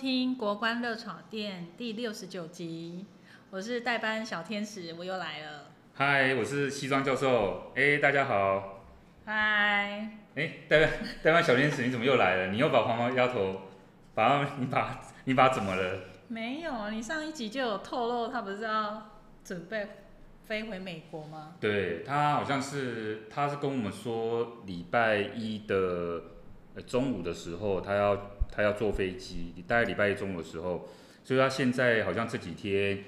听《国关热炒店》第六十九集，我是代班小天使，我又来了。嗨，我是西装教授。哎，大家好。嗨。哎，代班代班小天使，你怎么又来了？你又把黄毛丫头，把你把你把怎么了？没有，你上一集就有透露，他不是要准备飞回美国吗？对，他好像是，他是跟我们说礼拜一的中午的时候，他要。他要坐飞机，大概礼拜一中午的时候，所以他现在好像这几天，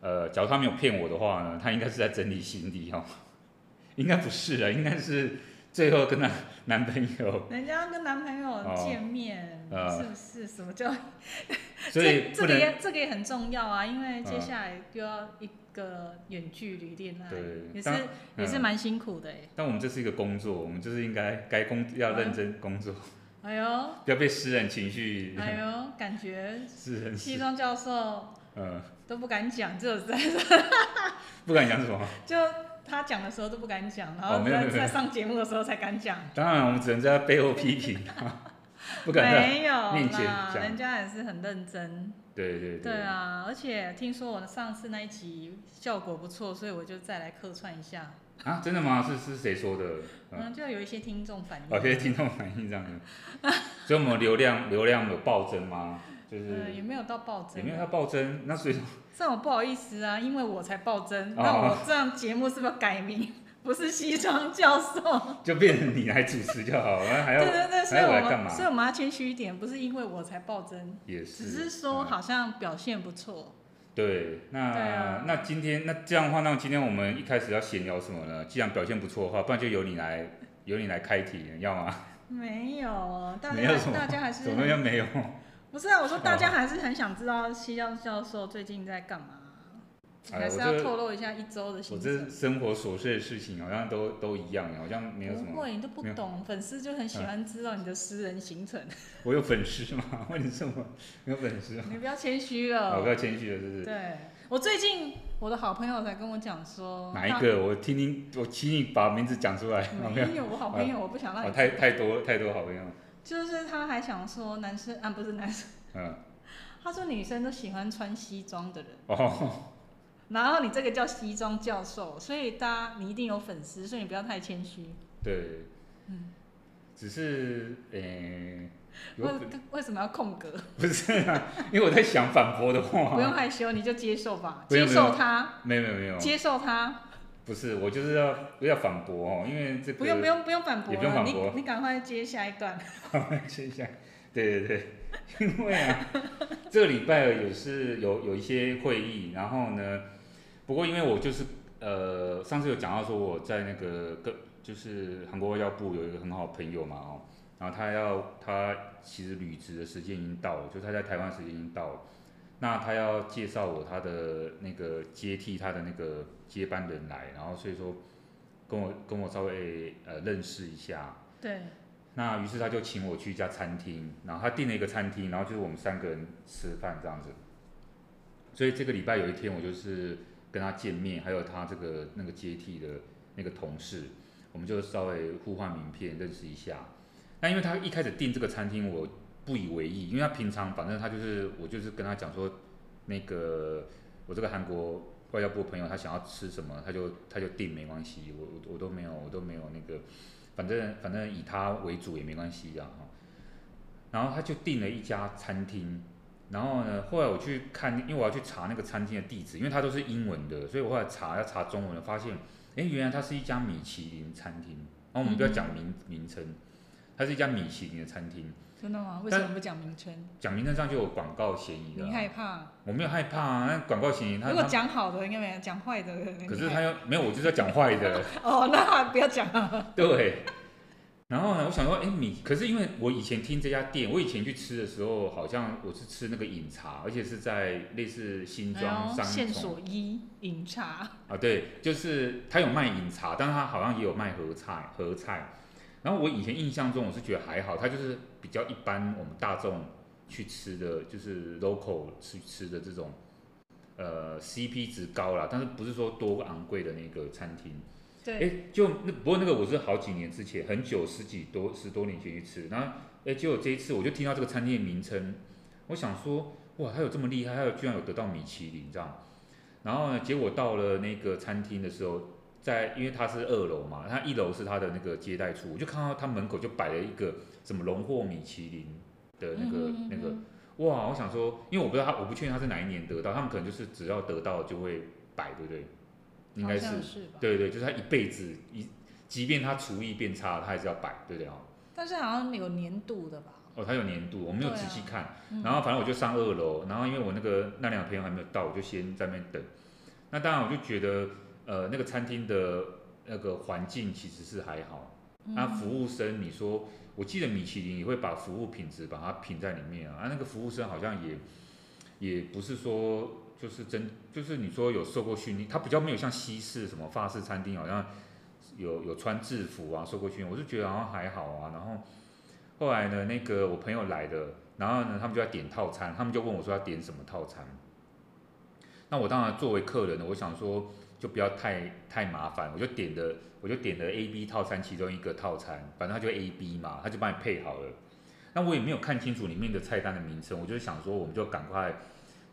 呃，假如他没有骗我的话呢，他应该是在整理行李哦，应该不是啊，应该是最后跟他男朋友，人家要跟男朋友见面，哦呃、是不是？什么叫？所以这这个也这个也很重要啊，因为接下来就要一个远距离恋爱，对，也是也是蛮辛苦的哎。但我们这是一个工作，我们就是应该该工要认真工作。嗯哎呦，不要被私人情绪。哎呦，感觉私人西装教授，嗯，都不敢讲，只有在不敢讲什么？就他讲的时候都不敢讲，然后在在上节目的时候才敢讲。当然，我们只能在他背后批评，不敢在面前讲。人家也是很认真。对对对。对啊，而且听说我上次那一集效果不错，所以我就再来客串一下。啊，真的吗？是是谁说的？嗯，就有一些听众反映。有些听众反映这样的，所以我们流量流量有暴增吗？就是。呃，也没有到暴增。也没有到暴增，那所以说。这样我不好意思啊，因为我才暴增，那我这样节目是不是要改名？不是西装教授。就变成你来主持就好了，还要。对对对，所以我们？所以我们要谦虚一点，不是因为我才暴增，也是。只是说好像表现不错。对，那、啊、那今天那这样的话，那今天我们一开始要闲聊什么呢？既然表现不错的话，不然就由你来，由你来开题，你要吗？没有，大家大家还是怎么又没有？不是啊，我说大家还是很想知道西教教授最近在干嘛。还是要透露一下一周的行程。我这生活琐碎的事情好像都都一样，好像没有什么。不会，你都不懂，粉丝就很喜欢知道你的私人行程。我有粉丝吗？问你什么？没有粉丝。你不要谦虚了。我不要谦虚了，是不是？对，我最近我的好朋友才跟我讲说。哪一个？我听听，我请你把名字讲出来。没有，我好朋友，我不想让你。太太多太多好朋友。就是他还想说男生啊，不是男生。嗯。他说女生都喜欢穿西装的人。哦。然后你这个叫西装教授，所以大家你一定有粉丝，所以你不要太谦虚。对，嗯，只是诶，为为什么要空格？不是啊，因为我在想反驳的话。不用害羞，你就接受吧，接受他。没有没有没有。接受他。不是，我就是要不要反驳哦，因为这个。不用不用不用反驳，也不用反驳。你你赶快接下一段。接下，对对对，因为啊，这个礼拜有是有有一些会议，然后呢。不过因为我就是呃上次有讲到说我在那个个就是韩国外交部有一个很好的朋友嘛哦，然后他要他其实履职的时间已经到了，就他在台湾时间已经到了，那他要介绍我他的那个接替他的那个接班人来，然后所以说跟我跟我稍微呃认识一下，对，那于是他就请我去一家餐厅，然后他订了一个餐厅，然后就是我们三个人吃饭这样子，所以这个礼拜有一天我就是。跟他见面，还有他这个那个接替的那个同事，我们就稍微互换名片，认识一下。那因为他一开始订这个餐厅，我不以为意，因为他平常反正他就是我就是跟他讲说，那个我这个韩国外交部朋友他想要吃什么，他就他就订没关系，我我我都没有我都没有那个，反正反正以他为主也没关系这样哈。然后他就订了一家餐厅。然后呢，后来我去看，因为我要去查那个餐厅的地址，因为它都是英文的，所以我后来查要查中文的，发现，哎，原来它是一家米其林餐厅。然后我们不要讲名名称，它是一家米其林的餐厅。真的吗？为什么不讲名称？讲名称上就有广告嫌疑了。你害怕？我没有害怕啊，那广告嫌疑他。如果讲好的应该没有，讲坏的。可是他又没有，我就是要讲坏的。哦，那不要讲了。对。然后呢，我想说，哎，你，可是因为我以前听这家店，我以前去吃的时候，好像我是吃那个饮茶，而且是在类似新庄商场。线索一饮茶。啊，对，就是他有卖饮茶，但是他好像也有卖合菜，合菜。然后我以前印象中，我是觉得还好，他就是比较一般，我们大众去吃的就是 local 去吃的这种，呃，CP 值高啦，但是不是说多昂贵的那个餐厅。对，哎，就那不过那个我是好几年之前，很久十几多十多年前去吃，然后哎，结果这一次我就听到这个餐厅的名称，我想说，哇，他有这么厉害，他有居然有得到米其林这样。然后呢，结果到了那个餐厅的时候，在因为他是二楼嘛，他一楼是他的那个接待处，我就看到他门口就摆了一个什么荣获米其林的那个嗯哼嗯那个，哇，我想说，因为我不知道他，我不确定他是哪一年得到，他们可能就是只要得到就会摆，对不对？应该是，是对对，就是他一辈子一，即便他厨艺变差，他还是要摆，对不对啊？但是好像有年度的吧？哦，他有年度，我没有仔细看。啊嗯、然后反正我就上二楼，然后因为我那个那两个朋友还没有到，我就先在那边等。那当然我就觉得，呃，那个餐厅的那个环境其实是还好。那、嗯、服务生，你说，我记得米其林也会把服务品质把它评在里面啊。啊，那个服务生好像也也不是说就是真，就是你说有受过训练，他比较没有像西式什么法式餐厅好像有有穿制服啊，受过训练，我就觉得好像还好啊。然后。后来呢，那个我朋友来的，然后呢，他们就要点套餐，他们就问我说要点什么套餐。那我当然作为客人呢，我想说就不要太太麻烦，我就点的我就点的 A、B 套餐其中一个套餐，反正他就 A、B 嘛，他就帮你配好了。那我也没有看清楚里面的菜单的名称，我就想说我们就赶快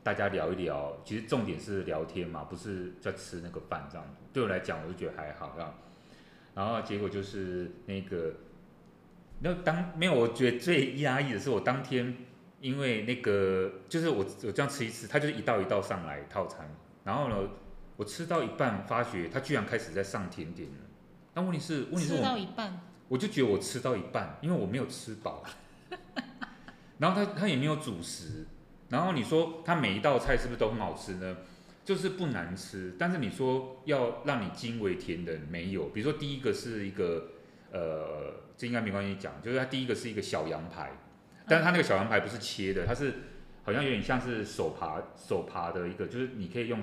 大家聊一聊，其实重点是聊天嘛，不是在吃那个饭这样。对我来讲，我就觉得还好这样。然后结果就是那个。那当没有，我觉得最压抑的是我当天，因为那个就是我我这样吃一次，他就是一道一道上来套餐，然后呢，我吃到一半发觉他居然开始在上甜点了。那问题是，问题是我吃到一半，我就觉得我吃到一半，因为我没有吃饱。然后他他也没有主食，然后你说它每一道菜是不是都很好吃呢？就是不难吃，但是你说要让你惊为天人没有，比如说第一个是一个呃。这应该没关系讲，就是它第一个是一个小羊排，但是它那个小羊排不是切的，它是好像有点像是手扒手扒的一个，就是你可以用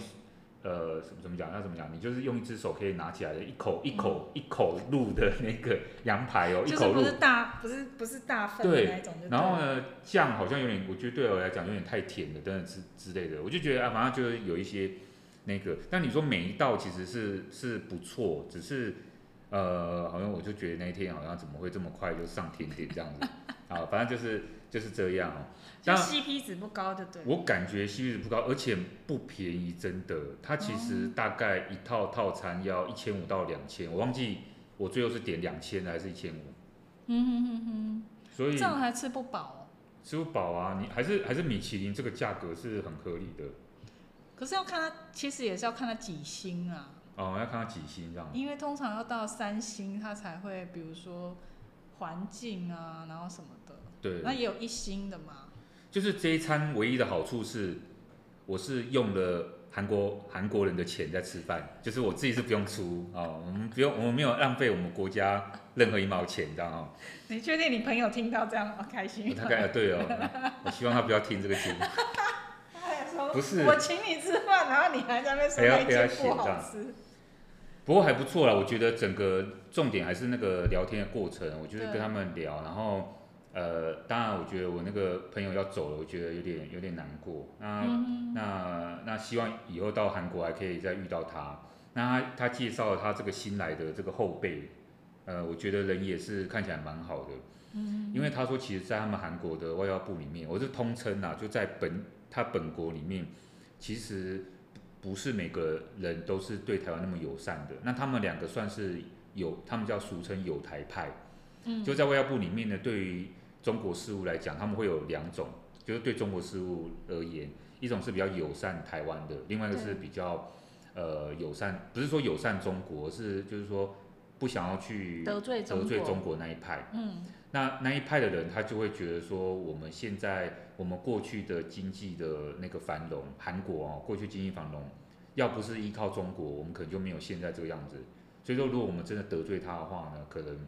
呃怎么怎么讲，那怎么讲？你就是用一只手可以拿起来的一口一口、嗯、一口入的那个 羊排哦，一口入。不是大不是不是大份的那种。对。然后呢，酱好像有点，我觉得对我来讲有点太甜了，等等之之类的，我就觉得啊，反正就是有一些那个。但你说每一道其实是是不错，只是。呃，好像我就觉得那一天好像怎么会这么快就上甜点这样子 啊，反正就是就是这样哦。但 CP 值不高就对。我感觉 CP 值不高，而且不便宜，真的。它其实大概一套套餐要一千五到两千，我忘记我最后是点两千还是一千五。嗯哼哼哼。所以这样还吃不饱哦。吃不饱啊，你还是还是米其林这个价格是很合理的。可是要看它，其实也是要看它几星啊。哦，要看它几星这样。因为通常要到三星，它才会，比如说环境啊，然后什么的。对。那也有一星的嘛。就是这一餐唯一的好处是，我是用了韩国韩国人的钱在吃饭，就是我自己是不用出哦，我们不用，我们没有浪费我们国家任何一毛钱，这样哦。你确定你朋友听到这样好开心？他该对哦，我希望他不要听这个节目。不是。我请你吃饭，然后你还在那边说那间不好吃。不过还不错啦，我觉得整个重点还是那个聊天的过程，我就是跟他们聊，然后呃，当然我觉得我那个朋友要走了，我觉得有点有点难过。那、嗯、那那希望以后到韩国还可以再遇到他。那他他介绍了他这个新来的这个后辈，呃，我觉得人也是看起来蛮好的。嗯，因为他说其实，在他们韩国的外交部里面，我是通称呐，就在本他本国里面，其实。不是每个人都是对台湾那么友善的，那他们两个算是有，他们叫俗称友台派，嗯，就在外交部里面呢，对于中国事务来讲，他们会有两种，就是对中国事务而言，一种是比较友善台湾的，另外一个是比较呃友善，不是说友善中国，是就是说不想要去得罪得罪中国那一派，嗯，那那一派的人他就会觉得说我们现在。我们过去的经济的那个繁荣，韩国哦，过去经济繁荣，要不是依靠中国，我们可能就没有现在这个样子。所以说，如果我们真的得罪他的话呢，可能，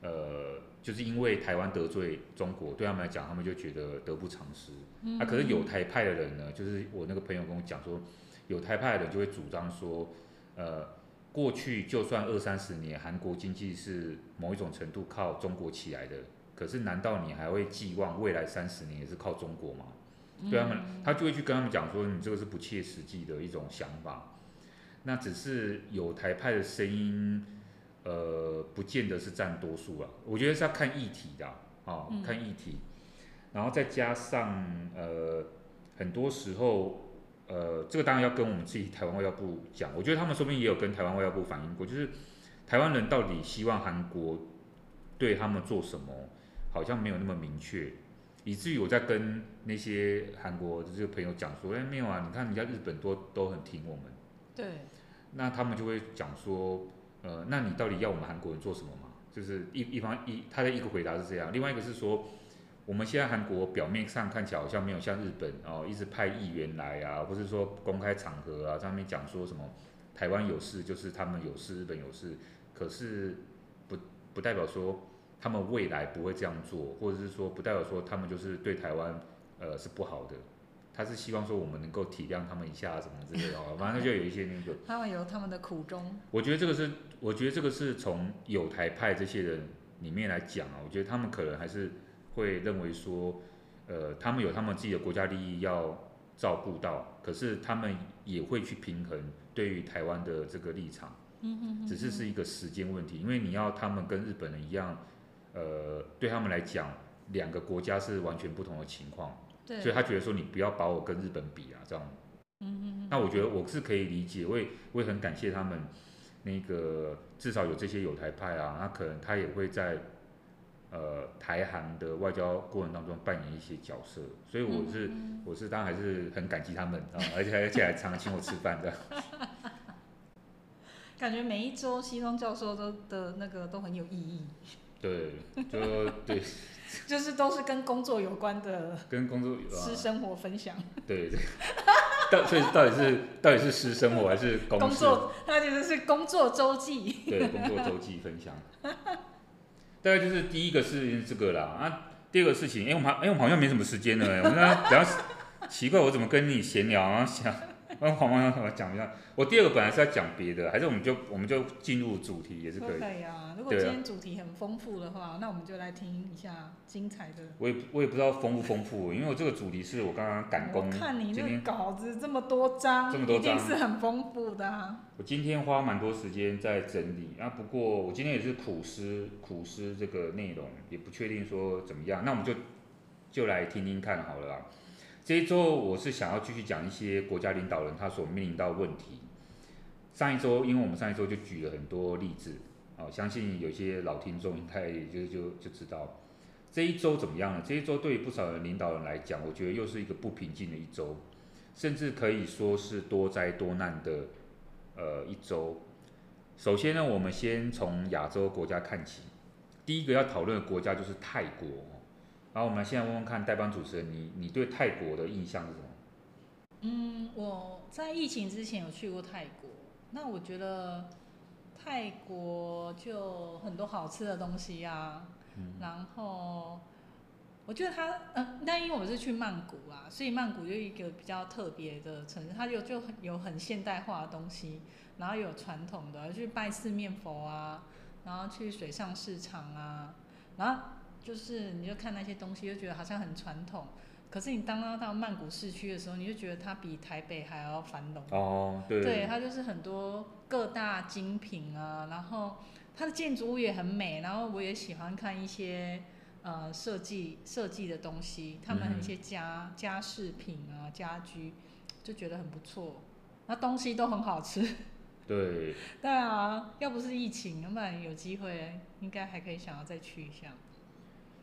呃，就是因为台湾得罪中国，对他们来讲，他们就觉得得不偿失。嗯嗯啊，可是有台派的人呢，就是我那个朋友跟我讲说，有台派的人就会主张说，呃，过去就算二三十年，韩国经济是某一种程度靠中国起来的。可是，难道你还会寄望未来三十年也是靠中国吗？嗯、对他们，他就会去跟他们讲说，你这个是不切实际的一种想法。那只是有台派的声音，呃，不见得是占多数啊。我觉得是要看议题的啊，哦嗯、看议题。然后再加上呃，很多时候呃，这个当然要跟我们自己台湾外交部讲，我觉得他们说不定也有跟台湾外交部反映过，就是台湾人到底希望韩国对他们做什么，好像没有那么明确。以至于我在跟那些韩国的这个朋友讲说，哎，没有啊，你看人家日本都都很听我们。对。那他们就会讲说，呃，那你到底要我们韩国人做什么嘛？就是一一方一他的一个回答是这样，另外一个是说，我们现在韩国表面上看起来好像没有像日本哦，一直派议员来啊，或是说公开场合啊上面讲说什么台湾有事就是他们有事，日本有事，可是不不代表说。他们未来不会这样做，或者是说不代表说他们就是对台湾，呃，是不好的。他是希望说我们能够体谅他们一下什么之类的，反正就有一些那个。他们有他们的苦衷。我觉得这个是，我觉得这个是从有台派这些人里面来讲啊，我觉得他们可能还是会认为说，呃，他们有他们自己的国家利益要照顾到，可是他们也会去平衡对于台湾的这个立场。只是是一个时间问题，因为你要他们跟日本人一样。呃，对他们来讲，两个国家是完全不同的情况，对，所以他觉得说你不要把我跟日本比啊，这样。嗯嗯。那我觉得我是可以理解，我也我也很感谢他们，那个至少有这些友台派啊，那可能他也会在呃台韩的外交过程当中扮演一些角色，所以我是我是当然还是很感激他们啊，而 且而且还常常请我吃饭这样。感觉每一周西方教授都的那个都很有意义。对，就对，就是都是跟工作有关的，跟工作有关，私生活分享。对对，到所以到底是到底是私生活还是工作？工作，他其实是工作周记。对，工作周记分享。大概就是第一个是这个啦，啊，第二个事情，哎，我们哎，我们好像没什么时间了，我们比较奇怪，我怎么跟你闲聊啊？想。嗯，黄黄我讲一下。我第二个本来是要讲别的，还是我们就我们就进入主题也是可以。可以啊，如果今天主题很丰富的话，啊，那我们就来听一下精彩的。我也我也不知道丰不丰富，因为我这个主题是我刚刚赶工。我看你那个稿子这么多章，这么多张，一定是很丰富的啊。我今天花蛮多时间在整理啊，不过我今天也是苦思苦思这个内容，也不确定说怎么样，那我们就就来听听看好了啦。这一周我是想要继续讲一些国家领导人他所面临到问题。上一周，因为我们上一周就举了很多例子，啊，相信有些老听众应该也就就就知道。这一周怎么样呢？这一周对于不少的领导人来讲，我觉得又是一个不平静的一周，甚至可以说是多灾多难的呃一周。首先呢，我们先从亚洲国家看起，第一个要讨论的国家就是泰国。然后我们现在问问看，代班主持人，你你对泰国的印象是什么？嗯，我在疫情之前有去过泰国，那我觉得泰国就很多好吃的东西呀、啊嗯。然后我觉得它，嗯，那因为我是去曼谷啊，所以曼谷就一个比较特别的城市，它有就有很现代化的东西，然后有传统的去拜四面佛啊，然后去水上市场啊，然后。就是，你就看那些东西，就觉得好像很传统。可是你当到到曼谷市区的时候，你就觉得它比台北还要繁荣。哦，对。对，它就是很多各大精品啊，然后它的建筑物也很美。然后我也喜欢看一些呃设计设计的东西，他们一些家、嗯、家饰品啊、家居，就觉得很不错。那东西都很好吃。对。对啊，要不是疫情，要不然有机会应该还可以想要再去一下。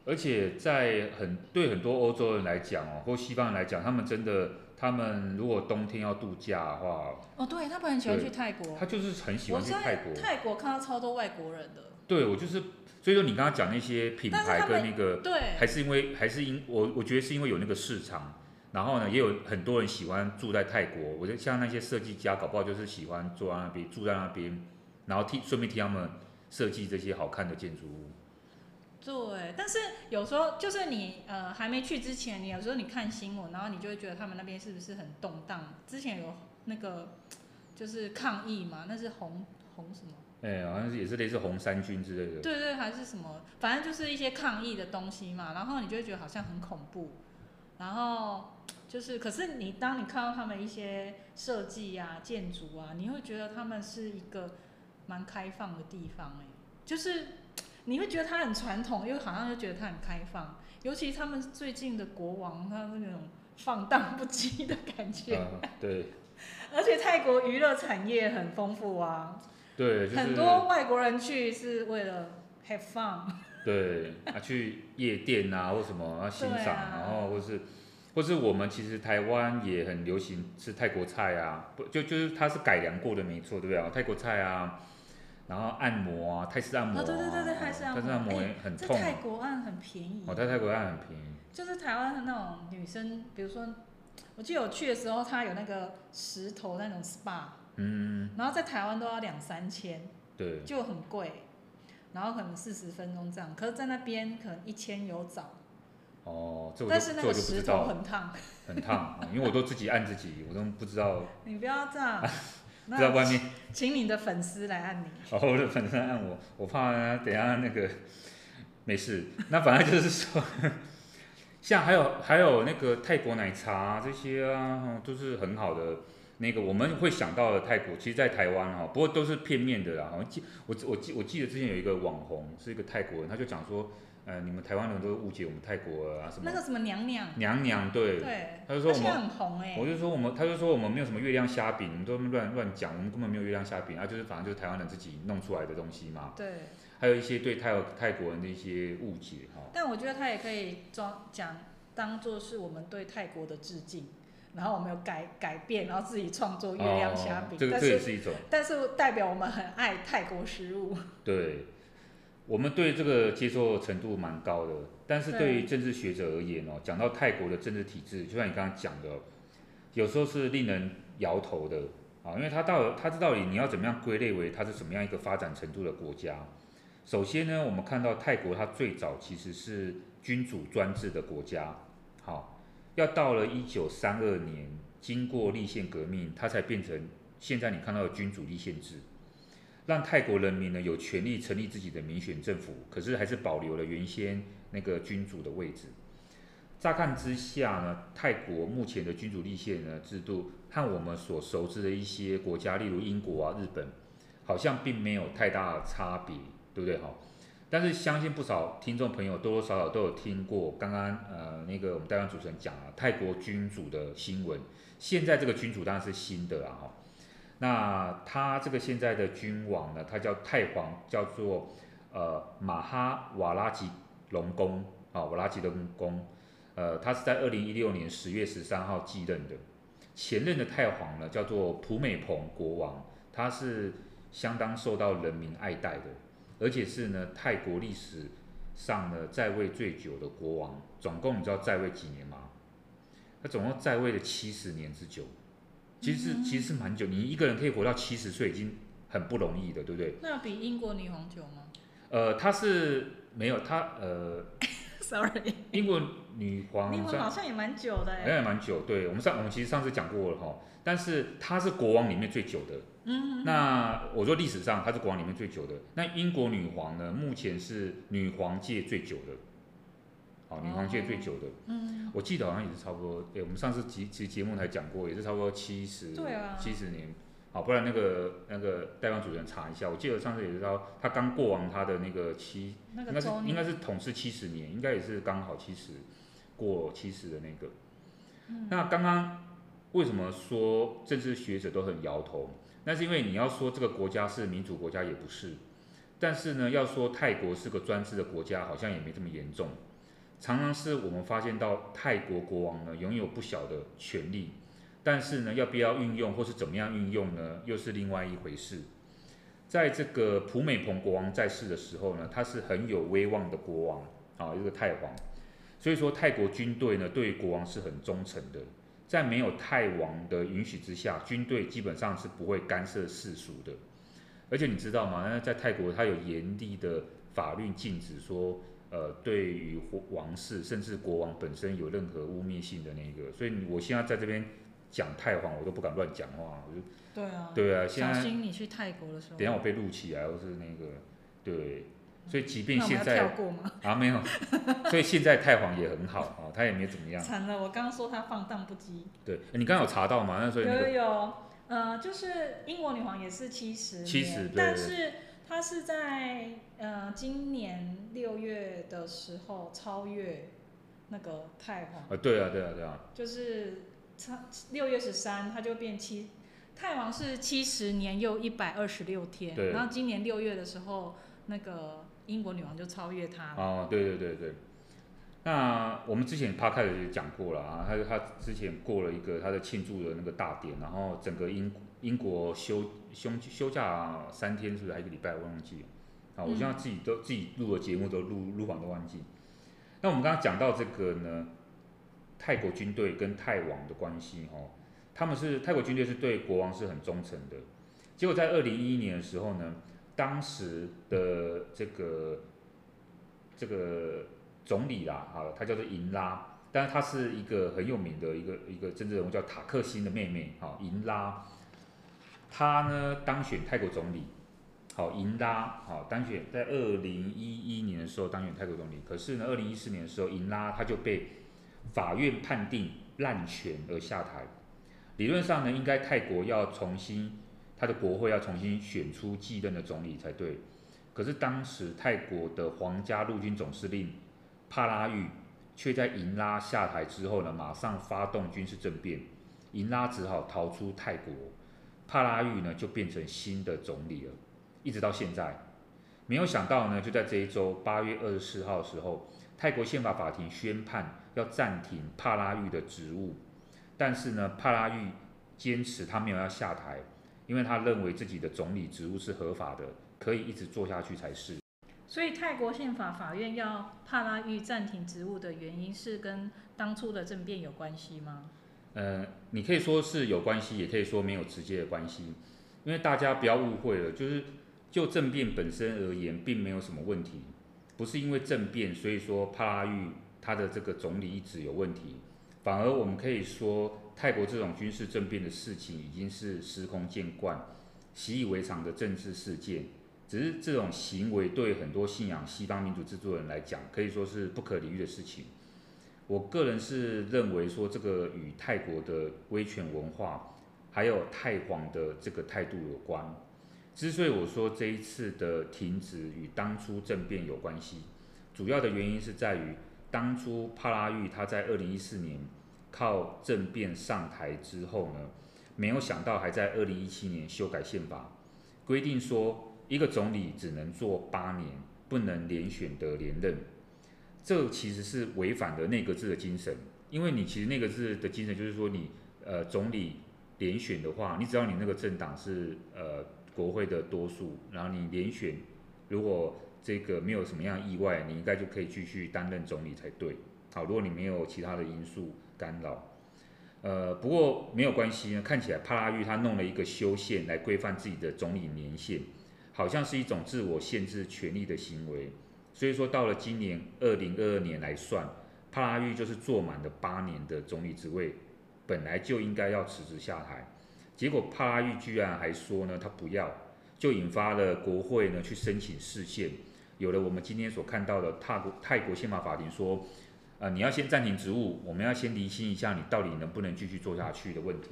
而且在很对很多欧洲人来讲哦，或西方人来讲，他们真的，他们如果冬天要度假的话，哦，对，他们很喜欢去泰国，他就是很喜欢去泰国。泰国看到超多外国人的。对，我就是，所以说你刚刚讲那些品牌跟那个，对，还是因为还是因我我觉得是因为有那个市场，然后呢，也有很多人喜欢住在泰国。我觉得像那些设计家，搞不好就是喜欢坐在那边，住在那边，然后替顺便替他们设计这些好看的建筑物。对，但是有时候就是你呃还没去之前，你有时候你看新闻，然后你就会觉得他们那边是不是很动荡？之前有那个就是抗议嘛，那是红红什么？哎、欸，好像是也是类似红衫军之类的。对对，还是什么？反正就是一些抗议的东西嘛，然后你就会觉得好像很恐怖。然后就是，可是你当你看到他们一些设计啊、建筑啊，你会觉得他们是一个蛮开放的地方哎、欸，就是。你会觉得他很传统，又好像又觉得他很开放。尤其他们最近的国王，他那种放荡不羁的感觉。嗯、对。而且泰国娱乐产业很丰富啊。对、就是。很多外国人去是为了 have fun。对，啊，去夜店啊，或什么啊欣赏，然后或是，或是我们其实台湾也很流行吃泰国菜啊，不就就是它是改良过的没错，对不对啊？泰国菜啊，然后按摩啊，泰式按摩啊，哦、对对对对，泰式按摩，泰式按摩也很痛。泰国按很便宜。哦，在泰国按很便宜。就是台湾的那种女生，比如说，我记得我去的时候，它有那个石头那种 SPA，嗯，然后在台湾都要两三千，对，就很贵。然后可能四十分钟这样，可是在那边可能一千有找。哦，这我就但是那个石头很烫。很烫，因为我都自己按自己，我都不知道。你不要这样。不知道外面。请你的粉丝来按你。哦，我的粉丝来按我，我怕等下那个没事。那反正就是说，像还有还有那个泰国奶茶啊这些啊，都是很好的。那个我们会想到的泰国，其实，在台湾哈，不过都是片面的啦。好像记我我记我记得之前有一个网红是一个泰国人，他就讲说，呃，你们台湾人都误解我们泰国啊什么。那个什么娘娘。娘娘对。对。他就说我们。很红哎。我就说我们，他就说我们没有什么月亮虾饼，你们都乱乱讲，我们根本没有月亮虾饼，啊，就是反正就是台湾人自己弄出来的东西嘛。对。还有一些对泰泰国人的一些误解哈。但我觉得他也可以装讲当做是我们对泰国的致敬。然后我们有改改变，然后自己创作月亮虾饼，哦、这个这也是一种，但是代表我们很爱泰国食物。对，我们对这个接受程度蛮高的，但是对于政治学者而言哦，讲到泰国的政治体制，就像你刚刚讲的，有时候是令人摇头的啊，因为他到他知道你要怎么样归类为它是什么样一个发展程度的国家。首先呢，我们看到泰国它最早其实是君主专制的国家，好。要到了一九三二年，经过立宪革命，它才变成现在你看到的君主立宪制，让泰国人民呢有权利成立自己的民选政府，可是还是保留了原先那个君主的位置。乍看之下呢，泰国目前的君主立宪呢制度和我们所熟知的一些国家，例如英国啊、日本，好像并没有太大的差别，对不对？哈。但是相信不少听众朋友多多少少都有听过刚刚呃那个我们台湾主持人讲了泰国君主的新闻。现在这个君主当然是新的啦哈。那他这个现在的君王呢，他叫泰皇，叫做呃马哈瓦拉吉隆功啊，瓦拉吉隆功。呃，他是在二零一六年十月十三号继任的。前任的泰皇呢叫做普美蓬国王，他是相当受到人民爱戴的。而且是呢，泰国历史上呢在位最久的国王，总共你知道在位几年吗？他总共在位了七十年之久，其实其实是蛮久，你一个人可以活到七十岁已经很不容易的，对不对？那比英国女皇久吗？呃，她是没有她呃，sorry，英国女皇，英国好像也蛮久的，也蛮久。对，我们上我们其实上次讲过了哈，但是她是国王里面最久的。嗯，那我说历史上她是国王里面最久的。那英国女皇呢？目前是女皇界最久的，好，女皇界最久的。嗯，我记得好像也是差不多。对，我们上次节其实节目才讲过，也是差不多七十，对啊，七十年。好，不然那个那个代班主持人查一下，我记得上次也是说他刚过完他的那个七，应该是应该是统治七十年，应该也是刚好七十过七十的那个。嗯，那刚刚为什么说政治学者都很摇头？那是因为你要说这个国家是民主国家也不是，但是呢，要说泰国是个专制的国家，好像也没这么严重。常常是我们发现到泰国国王呢拥有不小的权力，但是呢，要不要运用或是怎么样运用呢，又是另外一回事。在这个普美蓬国王在世的时候呢，他是很有威望的国王啊，一个泰皇，所以说泰国军队呢对国王是很忠诚的。在没有泰王的允许之下，军队基本上是不会干涉世俗的。而且你知道吗？那在泰国，它有严厉的法律禁止说，呃，对于王室甚至国王本身有任何污蔑性的那个。所以我现在在这边讲泰皇，我都不敢乱讲话。我就对啊，对啊，现在小心你去泰国的时候，等下我被录起来，或是那个对。所以即便现在啊没有，所以现在泰皇也很好啊，他也没怎么样。惨了，我刚刚说他放荡不羁。对，你刚刚有查到吗？那所以、那个、有有有，呃，就是英国女皇也是七十，七十，对，但是他是在呃今年六月的时候超越那个太皇。啊，对啊，对啊，对啊。就是超六月十三，他就变七。太皇是七十年又一百二十六天，对然后今年六月的时候，那个英国女王就超越他了。哦，对对对对。那我们之前 podcast 也讲过了啊，他他之前过了一个他的庆祝的那个大典，然后整个英英国休休休假三天，是不是还一个礼拜？我忘记了。啊，我现在自己都、嗯、自己录的节目都录录完都忘记。那我们刚刚讲到这个呢，泰国军队跟泰王的关系哦。他们是泰国军队是对国王是很忠诚的，结果在二零一一年的时候呢，当时的这个这个总理啦，啊，他叫做银拉，但是他是一个很有名的一个一个政治人物，叫塔克辛的妹妹，好，银拉，他呢当选泰国总理，好，银拉，好，当选在二零一一年的时候当选泰国总理，可是呢，二零一四年的时候，银拉他就被法院判定滥权而下台。理论上呢，应该泰国要重新，他的国会要重新选出继任的总理才对。可是当时泰国的皇家陆军总司令帕拉育却在银拉下台之后呢，马上发动军事政变，银拉只好逃出泰国，帕拉育呢就变成新的总理了，一直到现在。没有想到呢，就在这一周八月二十四号的时候，泰国宪法法庭宣判要暂停帕拉育的职务。但是呢，帕拉育坚持他没有要下台，因为他认为自己的总理职务是合法的，可以一直做下去才是。所以泰国宪法法院要帕拉育暂停职务的原因是跟当初的政变有关系吗？呃，你可以说是有关系，也可以说没有直接的关系，因为大家不要误会了，就是就政变本身而言，并没有什么问题，不是因为政变，所以说帕拉育他的这个总理一直有问题。反而我们可以说，泰国这种军事政变的事情已经是司空见惯、习以为常的政治事件。只是这种行为对很多信仰西方民主制度人来讲，可以说是不可理喻的事情。我个人是认为说，这个与泰国的威权文化，还有泰皇的这个态度有关。之所以我说这一次的停止与当初政变有关系，主要的原因是在于。当初帕拉育他在二零一四年靠政变上台之后呢，没有想到还在二零一七年修改宪法，规定说一个总理只能做八年，不能连选得连任。这其实是违反了内阁制的精神，因为你其实内阁制的精神就是说你呃总理连选的话，你只要你那个政党是呃国会的多数，然后你连选，如果这个没有什么样意外，你应该就可以继续担任总理才对。好，如果你没有其他的因素干扰，呃，不过没有关系呢。看起来帕拉育他弄了一个修宪来规范自己的总理年限，好像是一种自我限制权力的行为。所以说到了今年二零二二年来算，帕拉育就是做满了八年的总理职位，本来就应该要辞职下台，结果帕拉育居然还说呢，他不要，就引发了国会呢去申请释宪。有了我们今天所看到的泰国泰国宪法法庭说，呃，你要先暂停职务，我们要先厘清一下你到底能不能继续做下去的问题。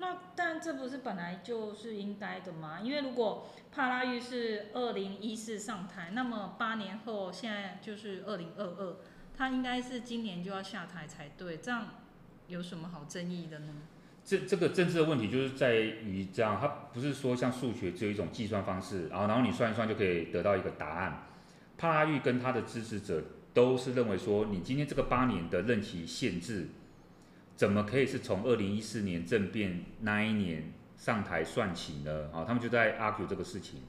那但这不是本来就是应该的吗？因为如果帕拉玉是二零一四上台，那么八年后现在就是二零二二，他应该是今年就要下台才对，这样有什么好争议的呢？这这个政治的问题就是在于这样，它不是说像数学只有一种计算方式，然后然后你算一算就可以得到一个答案。帕拉玉跟他的支持者都是认为说，你今天这个八年的任期限制，怎么可以是从二零一四年政变那一年上台算起呢？啊，他们就在 argue 这个事情，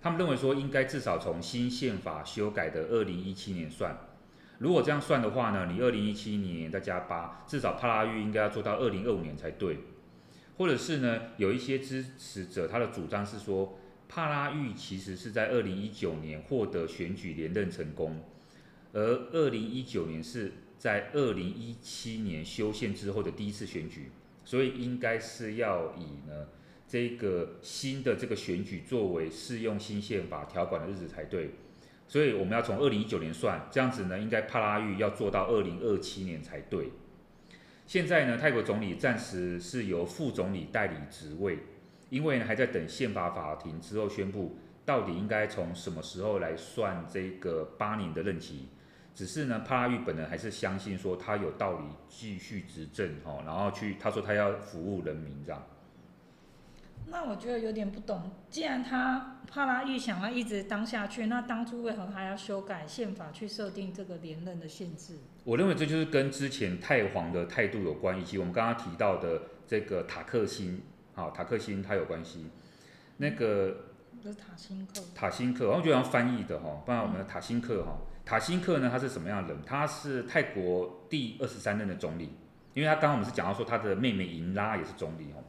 他们认为说应该至少从新宪法修改的二零一七年算。如果这样算的话呢，你二零一七年再加八，至少帕拉育应该要做到二零二五年才对。或者是呢，有一些支持者他的主张是说，帕拉育其实是在二零一九年获得选举连任成功，而二零一九年是在二零一七年修宪之后的第一次选举，所以应该是要以呢这个新的这个选举作为适用新宪法条款的日子才对。所以我们要从二零一九年算，这样子呢，应该帕拉育要做到二零二七年才对。现在呢，泰国总理暂时是由副总理代理职位，因为呢还在等宪法法庭之后宣布到底应该从什么时候来算这个八年的任期？只是呢，帕拉育本人还是相信说他有道理继续执政哦，然后去他说他要服务人民这样。那我觉得有点不懂，既然他帕拉育想要一直当下去，那当初为何还要修改宪法去设定这个连任的限制？我认为这就是跟之前太皇的态度有关，以及我们刚刚提到的这个塔克辛，好，塔克辛他有关系。那个塔辛克，塔辛克，我觉得要翻译的哈，不然我们的塔辛克哈。塔辛克呢，他是什么样的人？他是泰国第二十三任的总理，因为他刚刚我们是讲到说他的妹妹盈拉也是总理哦。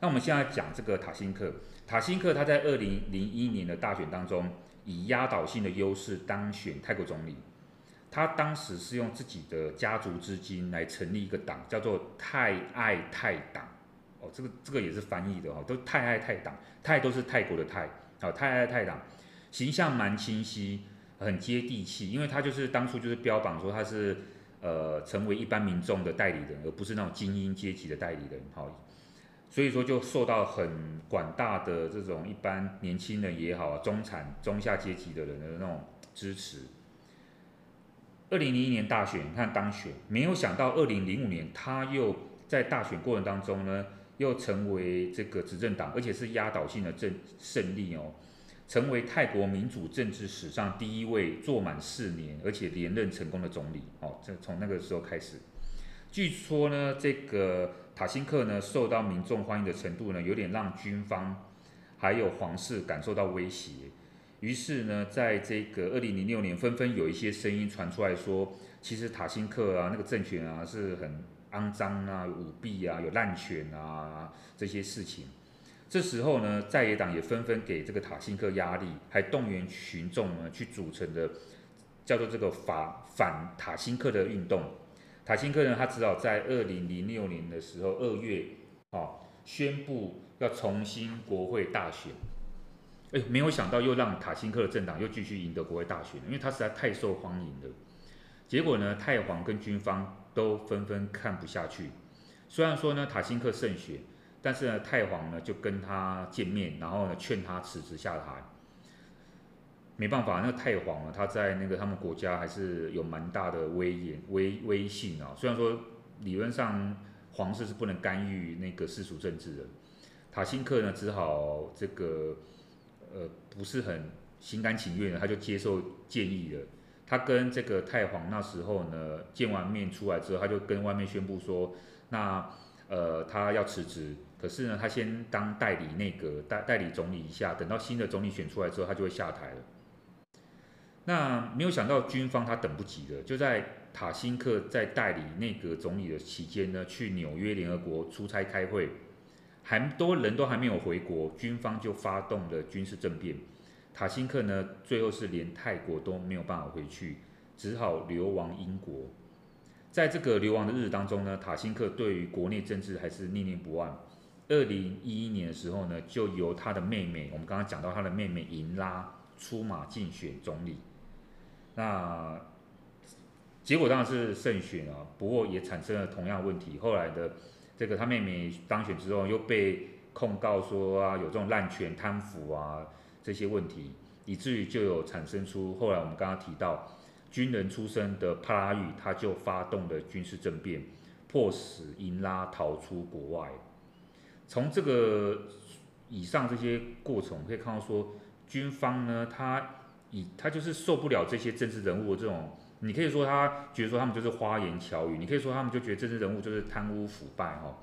那我们现在讲这个塔辛克，塔辛克他在二零零一年的大选当中以压倒性的优势当选泰国总理。他当时是用自己的家族资金来成立一个党，叫做泰爱泰党。哦，这个这个也是翻译的哦，都泰爱泰党，泰都是泰国的泰，哦，泰爱泰党形象蛮清晰。很接地气，因为他就是当初就是标榜说他是呃成为一般民众的代理人，而不是那种精英阶级的代理人，好，所以说就受到很广大的这种一般年轻人也好，中产中下阶级的人的那种支持。二零零一年大选，你看当选，没有想到二零零五年他又在大选过程当中呢，又成为这个执政党，而且是压倒性的政胜利哦。成为泰国民主政治史上第一位做满四年而且连任成功的总理。哦，这从那个时候开始，据说呢，这个塔辛克呢受到民众欢迎的程度呢，有点让军方还有皇室感受到威胁。于是呢，在这个二零零六年，纷纷有一些声音传出来说，其实塔辛克啊那个政权啊是很肮脏啊、舞弊啊、有滥权啊这些事情。这时候呢，在野党也纷纷给这个塔辛克压力，还动员群众呢去组成的叫做这个法反塔辛克的运动。塔辛克呢，他只好在二零零六年的时候二月，哦，宣布要重新国会大选。哎，没有想到又让塔辛克的政党又继续赢得国会大选，因为他实在太受欢迎了。结果呢，泰皇跟军方都纷纷看不下去。虽然说呢，塔辛克胜选。但是呢，泰皇呢就跟他见面，然后呢劝他辞职下台。没办法，那个泰皇啊，他在那个他们国家还是有蛮大的威严、威威信啊。虽然说理论上皇室是不能干预那个世俗政治的，塔辛克呢只好这个呃不是很心甘情愿的，他就接受建议了。他跟这个泰皇那时候呢见完面出来之后，他就跟外面宣布说，那呃他要辞职。可是呢，他先当代理内阁代代理总理一下，等到新的总理选出来之后，他就会下台了。那没有想到军方他等不及了，就在塔辛克在代理内阁总理的期间呢，去纽约联合国出差开会，还多人都还没有回国，军方就发动了军事政变。塔辛克呢，最后是连泰国都没有办法回去，只好流亡英国。在这个流亡的日子当中呢，塔辛克对于国内政治还是念念不忘。二零一一年的时候呢，就由他的妹妹，我们刚刚讲到他的妹妹盈拉出马竞选总理。那结果当然是胜选啊，不过也产生了同样的问题。后来的这个他妹妹当选之后，又被控告说啊有这种滥权贪腐啊这些问题，以至于就有产生出后来我们刚刚提到军人出身的帕拉育，他就发动了军事政变，迫使英拉逃出国外。从这个以上这些过程，可以看到说，军方呢，他以他就是受不了这些政治人物的这种，你可以说他觉得说他们就是花言巧语，你可以说他们就觉得政治人物就是贪污腐败哈。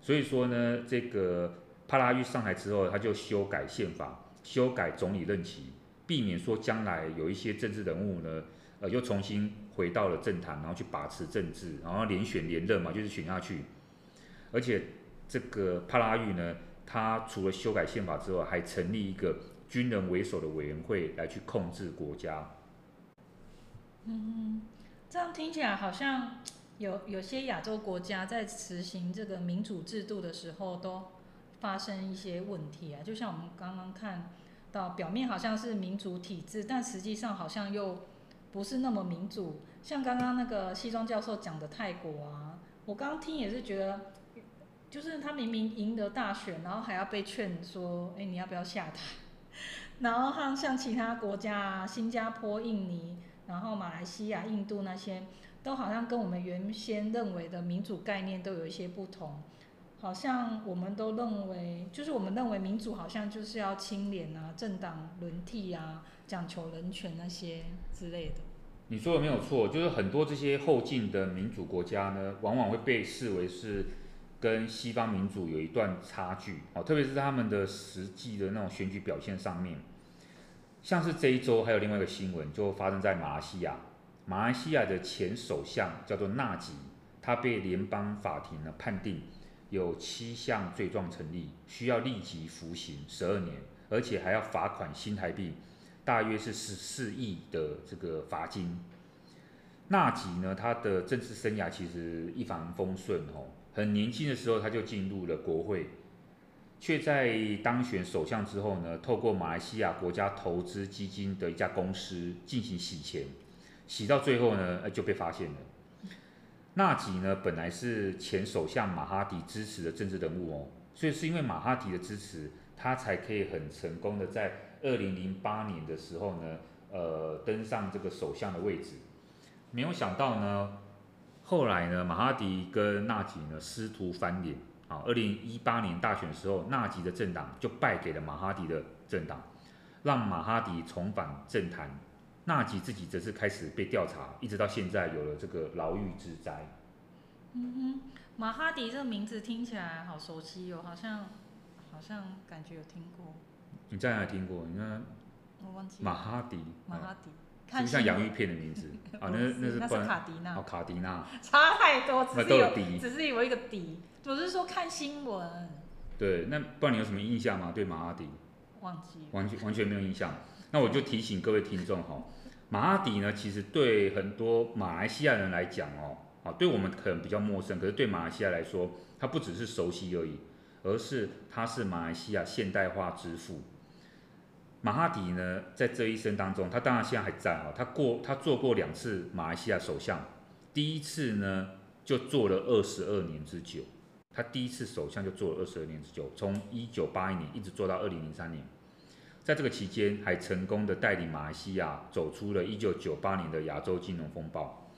所以说呢，这个帕拉玉上台之后，他就修改宪法，修改总理任期，避免说将来有一些政治人物呢，又重新回到了政坛，然后去把持政治，然后连选连任嘛，就是选下去，而且。这个帕拉育呢，他除了修改宪法之外，还成立一个军人为首的委员会来去控制国家。嗯，这样听起来好像有有些亚洲国家在实行这个民主制度的时候，都发生一些问题啊。就像我们刚刚看到，表面好像是民主体制，但实际上好像又不是那么民主。像刚刚那个西装教授讲的泰国啊，我刚刚听也是觉得。就是他明明赢得大选，然后还要被劝说：“哎，你要不要下台？” 然后像像其他国家啊，新加坡、印尼，然后马来西亚、印度那些，都好像跟我们原先认为的民主概念都有一些不同。好像我们都认为，就是我们认为民主好像就是要清廉啊，政党轮替啊，讲求人权那些之类的。你说的没有错，就是很多这些后进的民主国家呢，往往会被视为是跟西方民主有一段差距。哦，特别是他们的实际的那种选举表现上面，像是这一周还有另外一个新闻，就发生在马来西亚。马来西亚的前首相叫做纳吉，他被联邦法庭呢判定。有七项罪状成立，需要立即服刑十二年，而且还要罚款新台币大约是十四亿的这个罚金。纳吉呢，他的政治生涯其实一帆风顺哦，很年轻的时候他就进入了国会，却在当选首相之后呢，透过马来西亚国家投资基金的一家公司进行洗钱，洗到最后呢，就被发现了。纳吉呢，本来是前首相马哈迪支持的政治人物哦，所以是因为马哈迪的支持，他才可以很成功的在二零零八年的时候呢，呃，登上这个首相的位置。没有想到呢，后来呢，马哈迪跟纳吉呢师徒翻脸啊。二零一八年大选的时候，纳吉的政党就败给了马哈迪的政党，让马哈迪重返政坛。纳吉自己则是开始被调查，一直到现在有了这个牢狱之灾。嗯哼，马哈迪这个名字听起来好熟悉哦，好像好像感觉有听过。你在哪里听过？你看，我忘记。马哈迪。马哈迪。是不是像洋芋片的名字？啊，那那是那是卡迪娜。哦，卡迪娜。差太多，只是有只是有一个迪。我是说看新闻。对，那不然你有什么印象吗？对马哈迪？忘记。完全完全没有印象。那我就提醒各位听众哈，马哈迪呢，其实对很多马来西亚人来讲哦，啊，对我们可能比较陌生，可是对马来西亚来说，它不只是熟悉而已，而是它是马来西亚现代化之父。马哈迪呢，在这一生当中，他当然现在还在啊，他过他做过两次马来西亚首相，第一次呢就做了二十二年之久，他第一次首相就做了二十二年之久，从一九八一年一直做到二零零三年。在这个期间，还成功的带领马来西亚走出了一九九八年的亚洲金融风暴。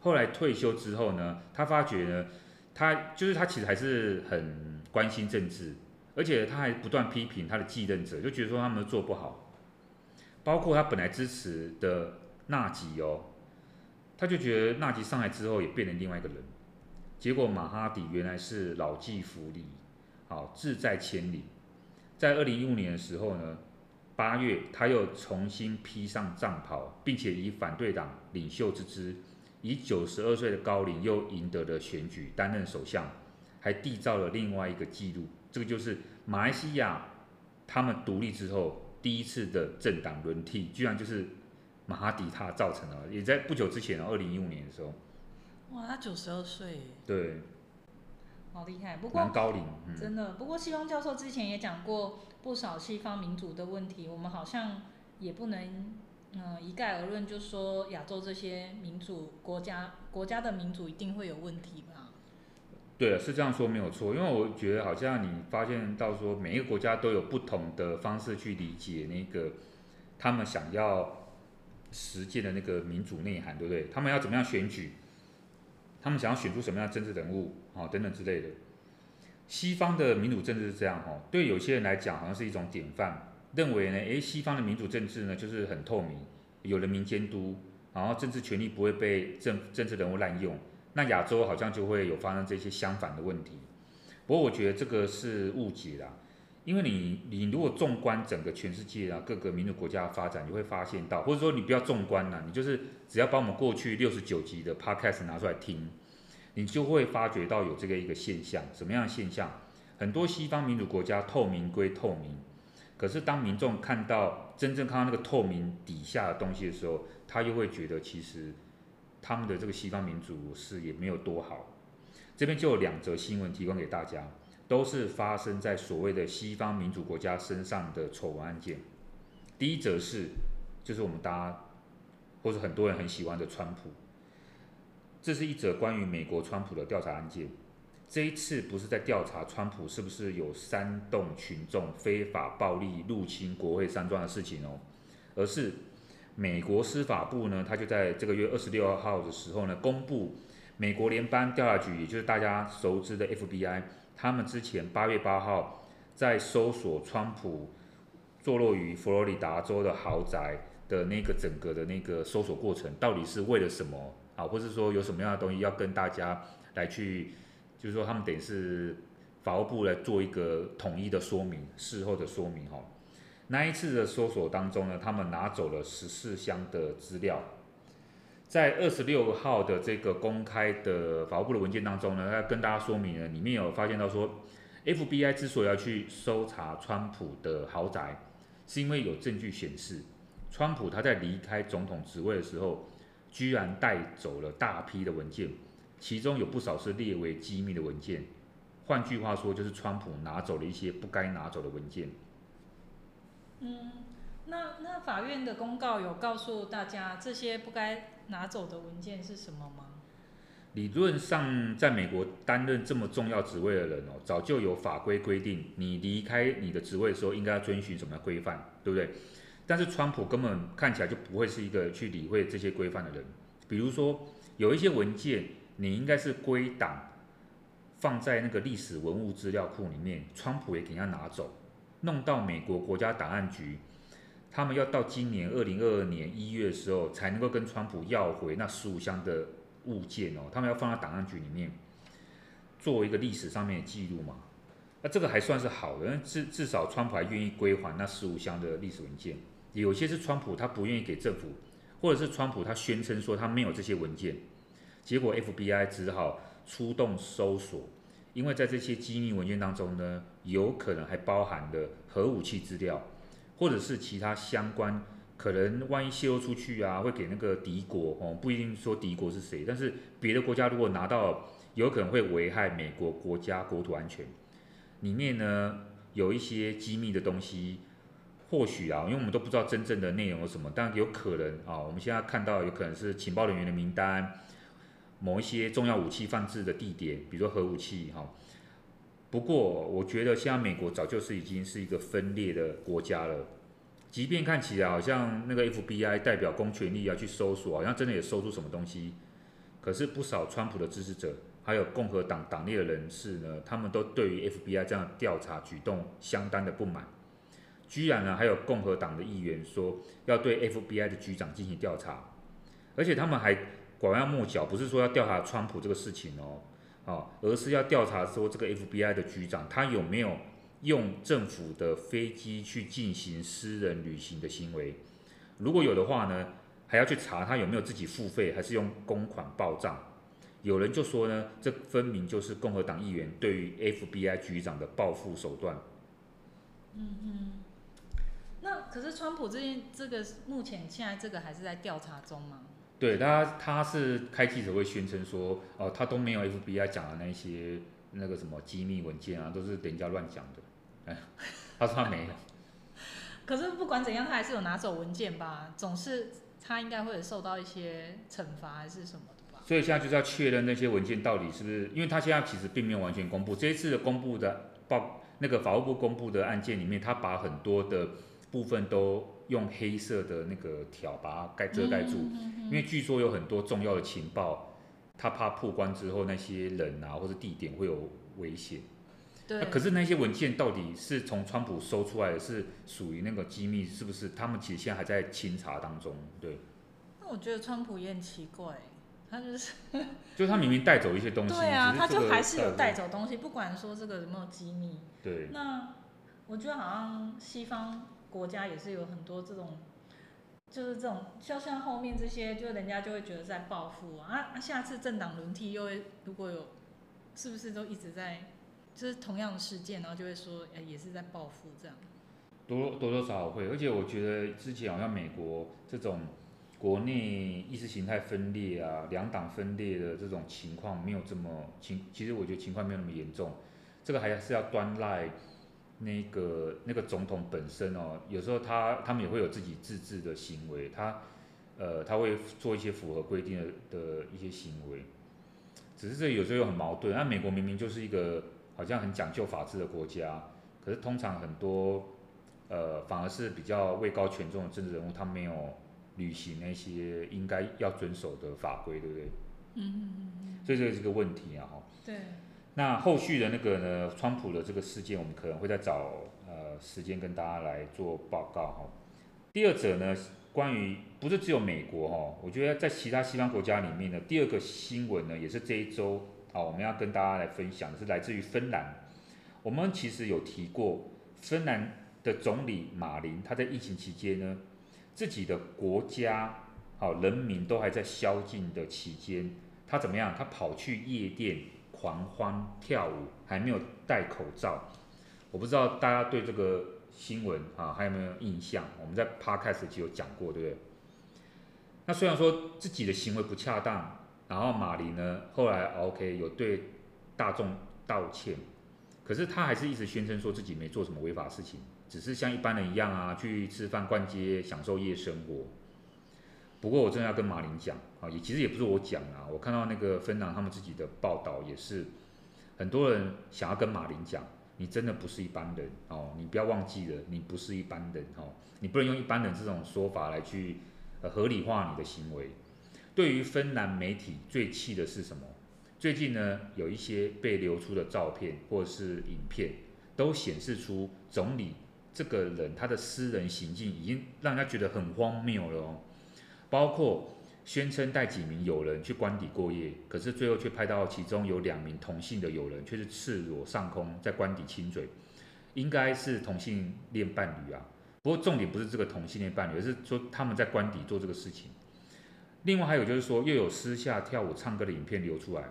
后来退休之后呢，他发觉呢，他就是他其实还是很关心政治，而且他还不断批评他的继任者，就觉得说他们做不好。包括他本来支持的纳吉哦，他就觉得纳吉上来之后也变成另外一个人。结果马哈迪原来是老骥伏枥，好志在千里。在二零一五年的时候呢。八月，他又重新披上战袍，并且以反对党领袖之姿，以九十二岁的高龄又赢得了选举，担任首相，还缔造了另外一个纪录。这个就是马来西亚他们独立之后第一次的政党轮替，居然就是马哈迪他造成的，也在不久之前，二零一五年的时候。哇，他九十二岁。对。好厉害，不过高龄，嗯，真的。不过，西方教授之前也讲过不少西方民主的问题，我们好像也不能嗯、呃、一概而论，就说亚洲这些民主国家国家的民主一定会有问题吧？对，是这样说没有错。因为我觉得好像你发现到说，每一个国家都有不同的方式去理解那个他们想要实践的那个民主内涵，对不对？他们要怎么样选举？他们想要选出什么样的政治人物？哦，等等之类的，西方的民主政治是这样哦，对有些人来讲好像是一种典范，认为呢，诶，西方的民主政治呢就是很透明，有人民监督，然后政治权力不会被政政治人物滥用。那亚洲好像就会有发生这些相反的问题。不过我觉得这个是误解啦，因为你你如果纵观整个全世界啊，各个民主国家的发展，你会发现到，或者说你不要纵观啦，你就是只要把我们过去六十九集的 podcast 拿出来听。你就会发觉到有这个一个现象，什么样的现象？很多西方民主国家透明归透明，可是当民众看到真正看到那个透明底下的东西的时候，他又会觉得其实他们的这个西方民主是也没有多好。这边就有两则新闻提供给大家，都是发生在所谓的西方民主国家身上的丑闻案件。第一则是，就是我们大家或者很多人很喜欢的川普。这是一则关于美国川普的调查案件。这一次不是在调查川普是不是有煽动群众非法暴力入侵国会山庄的事情哦，而是美国司法部呢，他就在这个月二十六号的时候呢，公布美国联邦调查局，也就是大家熟知的 FBI，他们之前八月八号在搜索川普坐落于佛罗里达州的豪宅的那个整个的那个搜索过程，到底是为了什么啊？或是说有什么样的东西要跟大家来去？就是说，他们等于是法务部来做一个统一的说明，事后的说明哈。那一次的搜索当中呢，他们拿走了十四箱的资料，在二十六号的这个公开的法务部的文件当中呢，要跟大家说明呢，里面有发现到说，FBI 之所以要去搜查川普的豪宅，是因为有证据显示，川普他在离开总统职位的时候，居然带走了大批的文件。其中有不少是列为机密的文件，换句话说，就是川普拿走了一些不该拿走的文件。嗯，那那法院的公告有告诉大家这些不该拿走的文件是什么吗？理论上，在美国担任这么重要职位的人哦，早就有法规规定，你离开你的职位的时候应该要遵循什么规范，对不对？但是川普根本看起来就不会是一个去理会这些规范的人。比如说，有一些文件。你应该是归档，放在那个历史文物资料库里面。川普也给人家拿走，弄到美国国家档案局，他们要到今年二零二二年一月的时候，才能够跟川普要回那十五箱的物件哦。他们要放在档案局里面，作为一个历史上面的记录嘛。那这个还算是好的，至至少川普还愿意归还那十五箱的历史文件。有些是川普他不愿意给政府，或者是川普他宣称说他没有这些文件。结果 FBI 只好出动搜索，因为在这些机密文件当中呢，有可能还包含了核武器资料，或者是其他相关，可能万一泄露出去啊，会给那个敌国哦，不一定说敌国是谁，但是别的国家如果拿到，有可能会危害美国国家国土安全。里面呢有一些机密的东西，或许啊，因为我们都不知道真正的内容有什么，但有可能啊，我们现在看到有可能是情报人员的名单。某一些重要武器放置的地点，比如说核武器哈。不过，我觉得现在美国早就是已经是一个分裂的国家了。即便看起来好像那个 FBI 代表公权力要去搜索，好像真的也搜出什么东西。可是不少川普的支持者，还有共和党党内的人士呢，他们都对于 FBI 这样调查举动相当的不满。居然呢，还有共和党的议员说要对 FBI 的局长进行调查，而且他们还。拐弯抹角，不是说要调查川普这个事情哦，啊，而是要调查说这个 FBI 的局长他有没有用政府的飞机去进行私人旅行的行为，如果有的话呢，还要去查他有没有自己付费，还是用公款报账。有人就说呢，这分明就是共和党议员对于 FBI 局长的报复手段。嗯嗯，那可是川普这件这个目前现在这个还是在调查中吗？对他，他是开记者会宣称说，哦，他都没有 FBI 讲的那些那个什么机密文件啊，都是人家乱讲的。哎，他说他没有。可是不管怎样，他还是有拿走文件吧？总是他应该会受到一些惩罚还是什么的吧？所以现在就是要确认那些文件到底是不是，因为他现在其实并没有完全公布。这一次的公布的报，那个法务部公布的案件里面，他把很多的部分都。用黑色的那个条把它盖遮盖住，因为据说有很多重要的情报，他怕破关之后那些人啊或者地点会有危险。对。可是那些文件到底是从川普搜出来的，是属于那个机密，是不是？他们其实现在还在清查当中。对。那我觉得川普也很奇怪，他就是，就他明明带走一些东西。对啊，他就还是有带走东西，不管说这个有没有机密。对。那我觉得好像西方。国家也是有很多这种，就是这种，就像后面这些，就人家就会觉得在报复啊。啊，下次政党轮替又会如果有，是不是都一直在，就是同样的事件，然后就会说，哎，也是在报复这样。多多多少少会，而且我觉得之前好像美国这种国内意识形态分裂啊，两党分裂的这种情况没有这么情，其实我觉得情况没有那么严重，这个还是要端赖。那个那个总统本身哦，有时候他他们也会有自己自治的行为，他呃他会做一些符合规定的的一些行为，只是这有时候又很矛盾。那美国明明就是一个好像很讲究法治的国家，可是通常很多呃反而是比较位高权重的政治人物，他没有履行那些应该要遵守的法规，对不对？嗯嗯嗯。所以这个是个问题啊，哈。对。那后续的那个呢，川普的这个事件，我们可能会再找呃时间跟大家来做报告哈。第二者呢，关于不是只有美国哈，我觉得在其他西方国家里面呢，第二个新闻呢，也是这一周啊，我们要跟大家来分享的是来自于芬兰。我们其实有提过，芬兰的总理马林他在疫情期间呢，自己的国家好人民都还在宵禁的期间，他怎么样？他跑去夜店狂欢跳舞，还没有戴口罩。我不知道大家对这个。新闻啊，还有没有印象？我们在 Podcast 就有讲过，对不对？那虽然说自己的行为不恰当，然后马林呢后来 OK 有对大众道歉，可是他还是一直宣称说自己没做什么违法事情，只是像一般人一样啊，去吃饭、逛街、享受夜生活。不过我真的要跟马林讲啊，也其实也不是我讲啊，我看到那个芬兰他们自己的报道也是，很多人想要跟马林讲。你真的不是一般人哦，你不要忘记了，你不是一般人哦，你不能用一般人这种说法来去呃合理化你的行为。对于芬兰媒体最气的是什么？最近呢，有一些被流出的照片或者是影片，都显示出总理这个人他的私人行径已经让人家觉得很荒谬了哦，包括。宣称带几名友人去官邸过夜，可是最后却拍到其中有两名同性的友人却是赤裸上空在官邸亲嘴，应该是同性恋伴侣啊。不过重点不是这个同性恋伴侣，而是说他们在官邸做这个事情。另外还有就是说，又有私下跳舞唱歌的影片流出来。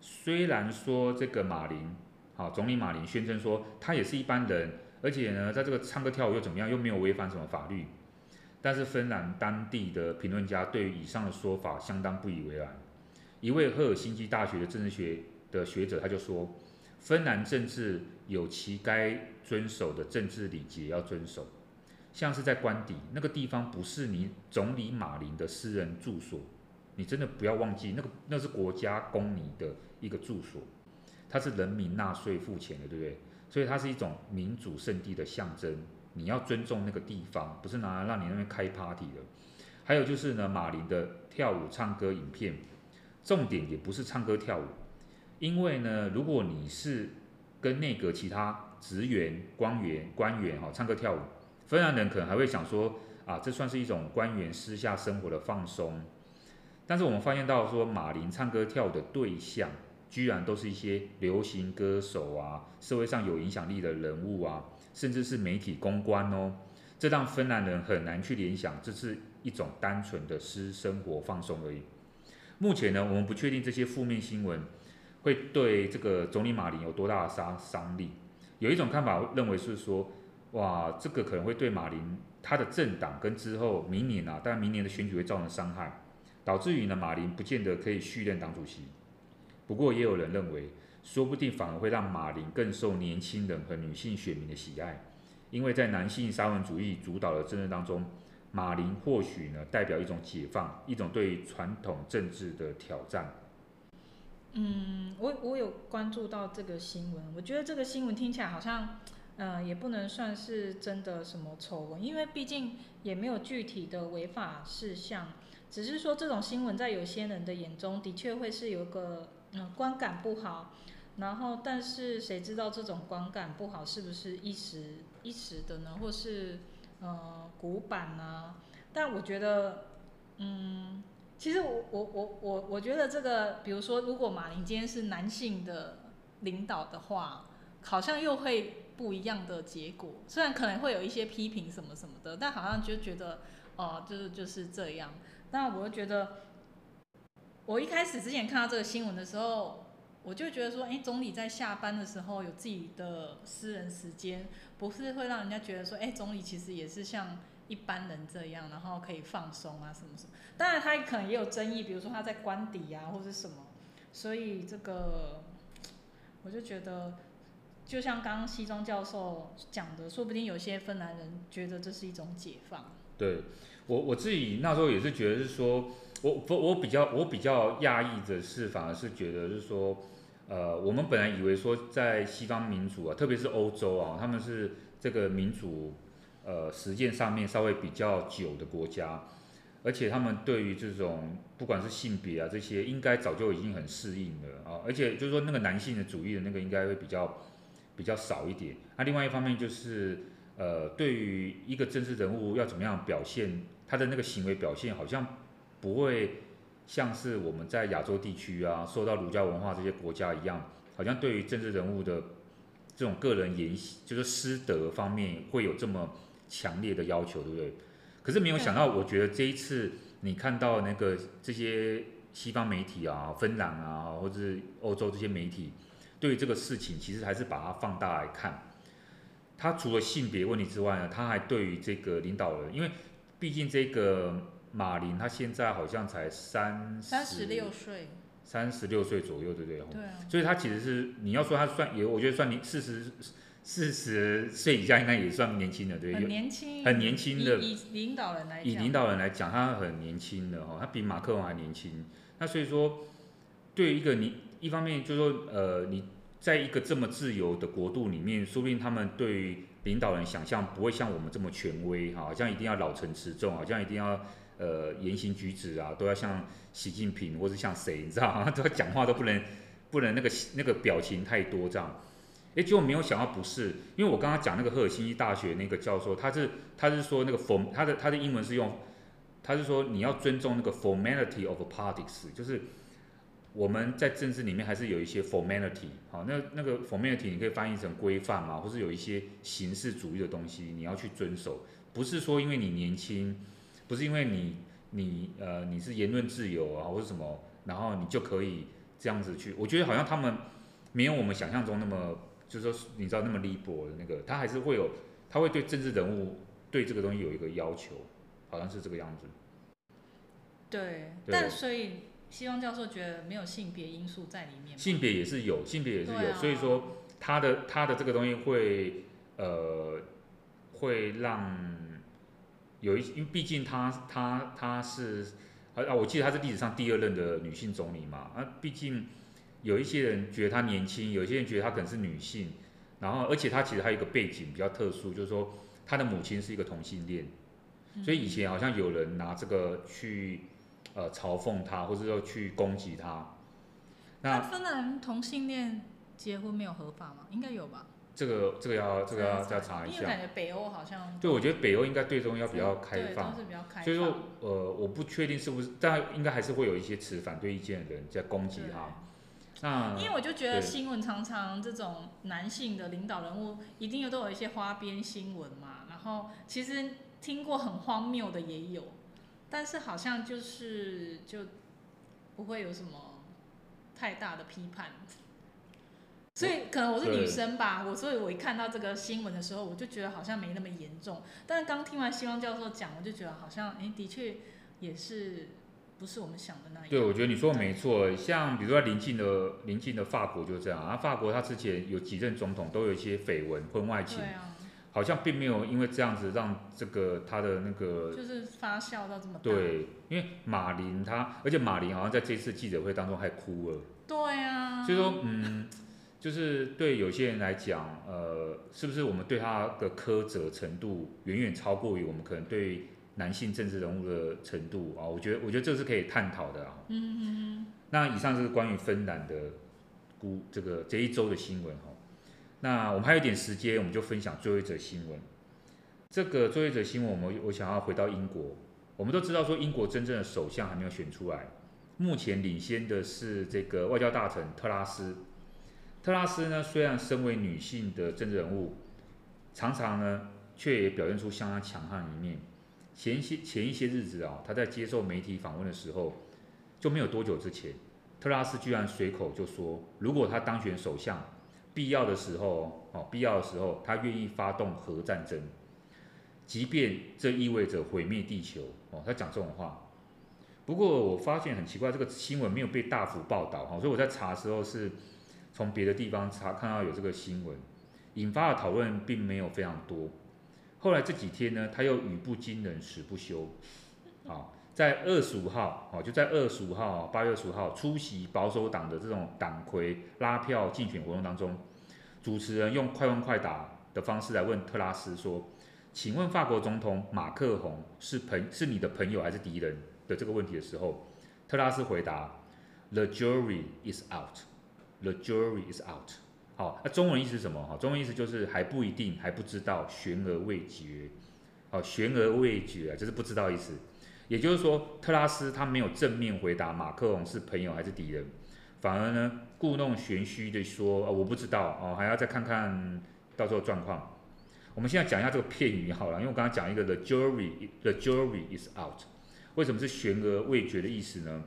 虽然说这个马林，好，总理马林宣称说他也是一般人，而且呢，在这个唱歌跳舞又怎么样，又没有违反什么法律。但是芬兰当地的评论家对于以上的说法相当不以为然。一位赫尔辛基大学的政治学的学者他就说，芬兰政治有其该遵守的政治礼节要遵守，像是在官邸那个地方不是你总理马林的私人住所，你真的不要忘记那个那是国家供你的一个住所，它是人民纳税付钱的，对不对？所以它是一种民主圣地的象征。你要尊重那个地方，不是拿来让你那边开 party 的。还有就是呢，马林的跳舞唱歌影片，重点也不是唱歌跳舞，因为呢，如果你是跟内阁其他职员、官员、官员哈唱歌跳舞，芬兰人可能还会想说啊，这算是一种官员私下生活的放松。但是我们发现到说，马林唱歌跳舞的对象，居然都是一些流行歌手啊，社会上有影响力的人物啊。甚至是媒体公关哦，这让芬兰人很难去联想，这是一种单纯的私生活放松而已。目前呢，我们不确定这些负面新闻会对这个总理马林有多大的杀伤力。有一种看法认为是说，哇，这个可能会对马林他的政党跟之后明年啊，当然明年的选举会造成伤害，导致于呢马林不见得可以续任党主席。不过也有人认为。说不定反而会让马林更受年轻人和女性选民的喜爱，因为在男性沙文主义主导的政治当中，马林或许呢代表一种解放，一种对传统政治的挑战。嗯，我我有关注到这个新闻，我觉得这个新闻听起来好像，呃，也不能算是真的什么丑闻，因为毕竟也没有具体的违法事项，只是说这种新闻在有些人的眼中的确会是有个嗯、观感不好。然后，但是谁知道这种观感不好是不是一时一时的呢？或是呃古板呢？但我觉得，嗯，其实我我我我我觉得这个，比如说，如果马林今天是男性的领导的话，好像又会不一样的结果。虽然可能会有一些批评什么什么的，但好像就觉得哦、就是就是这样。那我就觉得，我一开始之前看到这个新闻的时候。我就觉得说，哎，总理在下班的时候有自己的私人时间，不是会让人家觉得说，哎，总理其实也是像一般人这样，然后可以放松啊，什么什么。当然，他可能也有争议，比如说他在官邸啊，或者什么。所以这个，我就觉得，就像刚刚西装教授讲的，说不定有些芬兰人觉得这是一种解放。对我我自己那时候也是觉得是说。我不我比较我比较讶异的是，反而是觉得是说，呃，我们本来以为说在西方民主啊，特别是欧洲啊，他们是这个民主呃实践上面稍微比较久的国家。而且他们对于这种不管是性别啊这些，应该早就已经很适应了啊。而且就是说那个男性的主义的那个应该会比较比较少一点。那、另外一方面就是，呃，对于一个政治人物要怎么样表现，他的那个行为表现好像不会像是我们在亚洲地区啊，受到儒家文化这些国家一样，好像对于政治人物的这种个人言行，就是师德方面会有这么强烈的要求，对不对？可是没有想到，我觉得这一次你看到那个这些西方媒体啊、芬兰啊，或者是欧洲这些媒体，对于这个事情其实还是把它放大来看。他除了性别问题之外呢，他还对于这个领导人，因为毕竟这个马林他现在好像才三三十六岁，三十六岁左右，对不对？对啊。所以他其实是你要说他算也，我觉得算你四十。四十岁以下应该也算年轻的，对，很年轻，很年轻的。以领导人来讲，以领导人来讲，他很年轻的哈，他比马克龙还年轻。那所以说，对于一个你一方面就是说，呃，你在一个这么自由的国度里面，说不定他们对于领导人想象不会像我们这么权威哈，好像一定要老成持重，好像一定要呃言行举止啊都要像习近平或是像谁，你知道吗？都要讲话都不能不能那个那个表情太多这样。哎，结果没有想到不是，因为我刚刚讲那个赫尔辛基大学那个教授，他是他是说那个 form，他的他的英文是用，他是说你要尊重那个 formality of politics，就是我们在政治里面还是有一些 formality，好，那那个 formality 你可以翻译成规范嘛，或是有一些形式主义的东西你要去遵守，不是说因为你年轻，不是因为你你呃你是言论自由啊或者什么，然后你就可以这样子去，我觉得好像他们没有我们想象中那么。就是说，你知道那么 liberal 的那个，他还是会有，他会对政治人物对这个东西有一个要求，好像是这个样子。对，对但所以希望教授觉得没有性别因素在里面。性别也是有，性别也是有，啊、所以说他的他的这个东西会呃会让有一，因为毕竟她她她是啊，我记得她是历史上第二任的女性总理嘛，啊，毕竟。有一些人觉得她年轻，有些人觉得她可能是女性，然后而且她其实还有一个背景比较特殊，就是说她的母亲是一个同性恋，所以以前好像有人拿这个去呃嘲讽她，或者说去攻击她。那芬兰同性恋结婚没有合法吗？应该有吧？这个这个要这个要再查一下。因为感觉北欧好像。对，我觉得北欧应该对这种要比较开放，是比较开放。所以说呃，我不确定是不是，但应该还是会有一些持反对意见的人在攻击他。那。因为我就觉得新闻常常这种男性的领导人物一定都有一些花边新闻嘛，然后其实听过很荒谬的也有，但是好像就是就不会有什么太大的批判，所以可能我是女生吧，我所以我一看到这个新闻的时候，我就觉得好像没那么严重，但是刚听完希望教授讲，我就觉得好像哎，的确也是。不是我们想的那样。对，我觉得你说的没错。像比如说邻近的邻近的法国就这样啊，法国他之前有几任总统都有一些绯闻婚外情，啊、好像并没有因为这样子让这个他的那个就是发酵到这么大。对，因为马林他，而且马林好像在这次记者会当中还哭了。对啊。所以说，嗯，就是对有些人来讲，呃，是不是我们对他的苛责程度远远超过于我们可能对。男性政治人物的程度啊，我觉得我觉得这是可以探讨的啊。嗯嗯嗯。那以上就是关于芬兰的，估这个这一周的新闻哈。那我们还有一点时间，我们就分享最后一则新闻。这个最后一则新闻，我们我想要回到英国。我们都知道说，英国真正的首相还没有选出来，目前领先的是这个外交大臣特拉斯。特拉斯呢，虽然身为女性的政治人物，常常呢却也表现出相当强悍的一面。前些前一些日子啊，他在接受媒体访问的时候，就没有多久之前，特拉斯居然随口就说，如果他当选首相，必要的时候哦，必要的时候，他愿意发动核战争，即便这意味着毁灭地球哦。他讲这种话。不过我发现很奇怪，这个新闻没有被大幅报道哈，所以我在查的时候是从别的地方查看到有这个新闻，引发的讨论并没有非常多。后来这几天呢，他又语不惊人死不休，啊，在二十五号，哦，就在二十五号，八月二十五号出席保守党的这种党魁拉票竞选活动当中，主持人用快问快答的方式来问特拉斯说：“请问法国总统马克宏是朋是你的朋友还是敌人？”的这个问题的时候，特拉斯回答：“The jury is out. The jury is out.” 好，那中文意思是什么？哈，中文意思就是还不一定，还不知道，悬而未决。好，悬而未决啊，就是不知道意思。也就是说，特拉斯他没有正面回答马克龙是朋友还是敌人，反而呢故弄玄虚的说，哦，我不知道哦，还要再看看到时候状况。我们现在讲一下这个片语好了，因为我刚刚讲一个 the jury the jury is out，为什么是悬而未决的意思呢？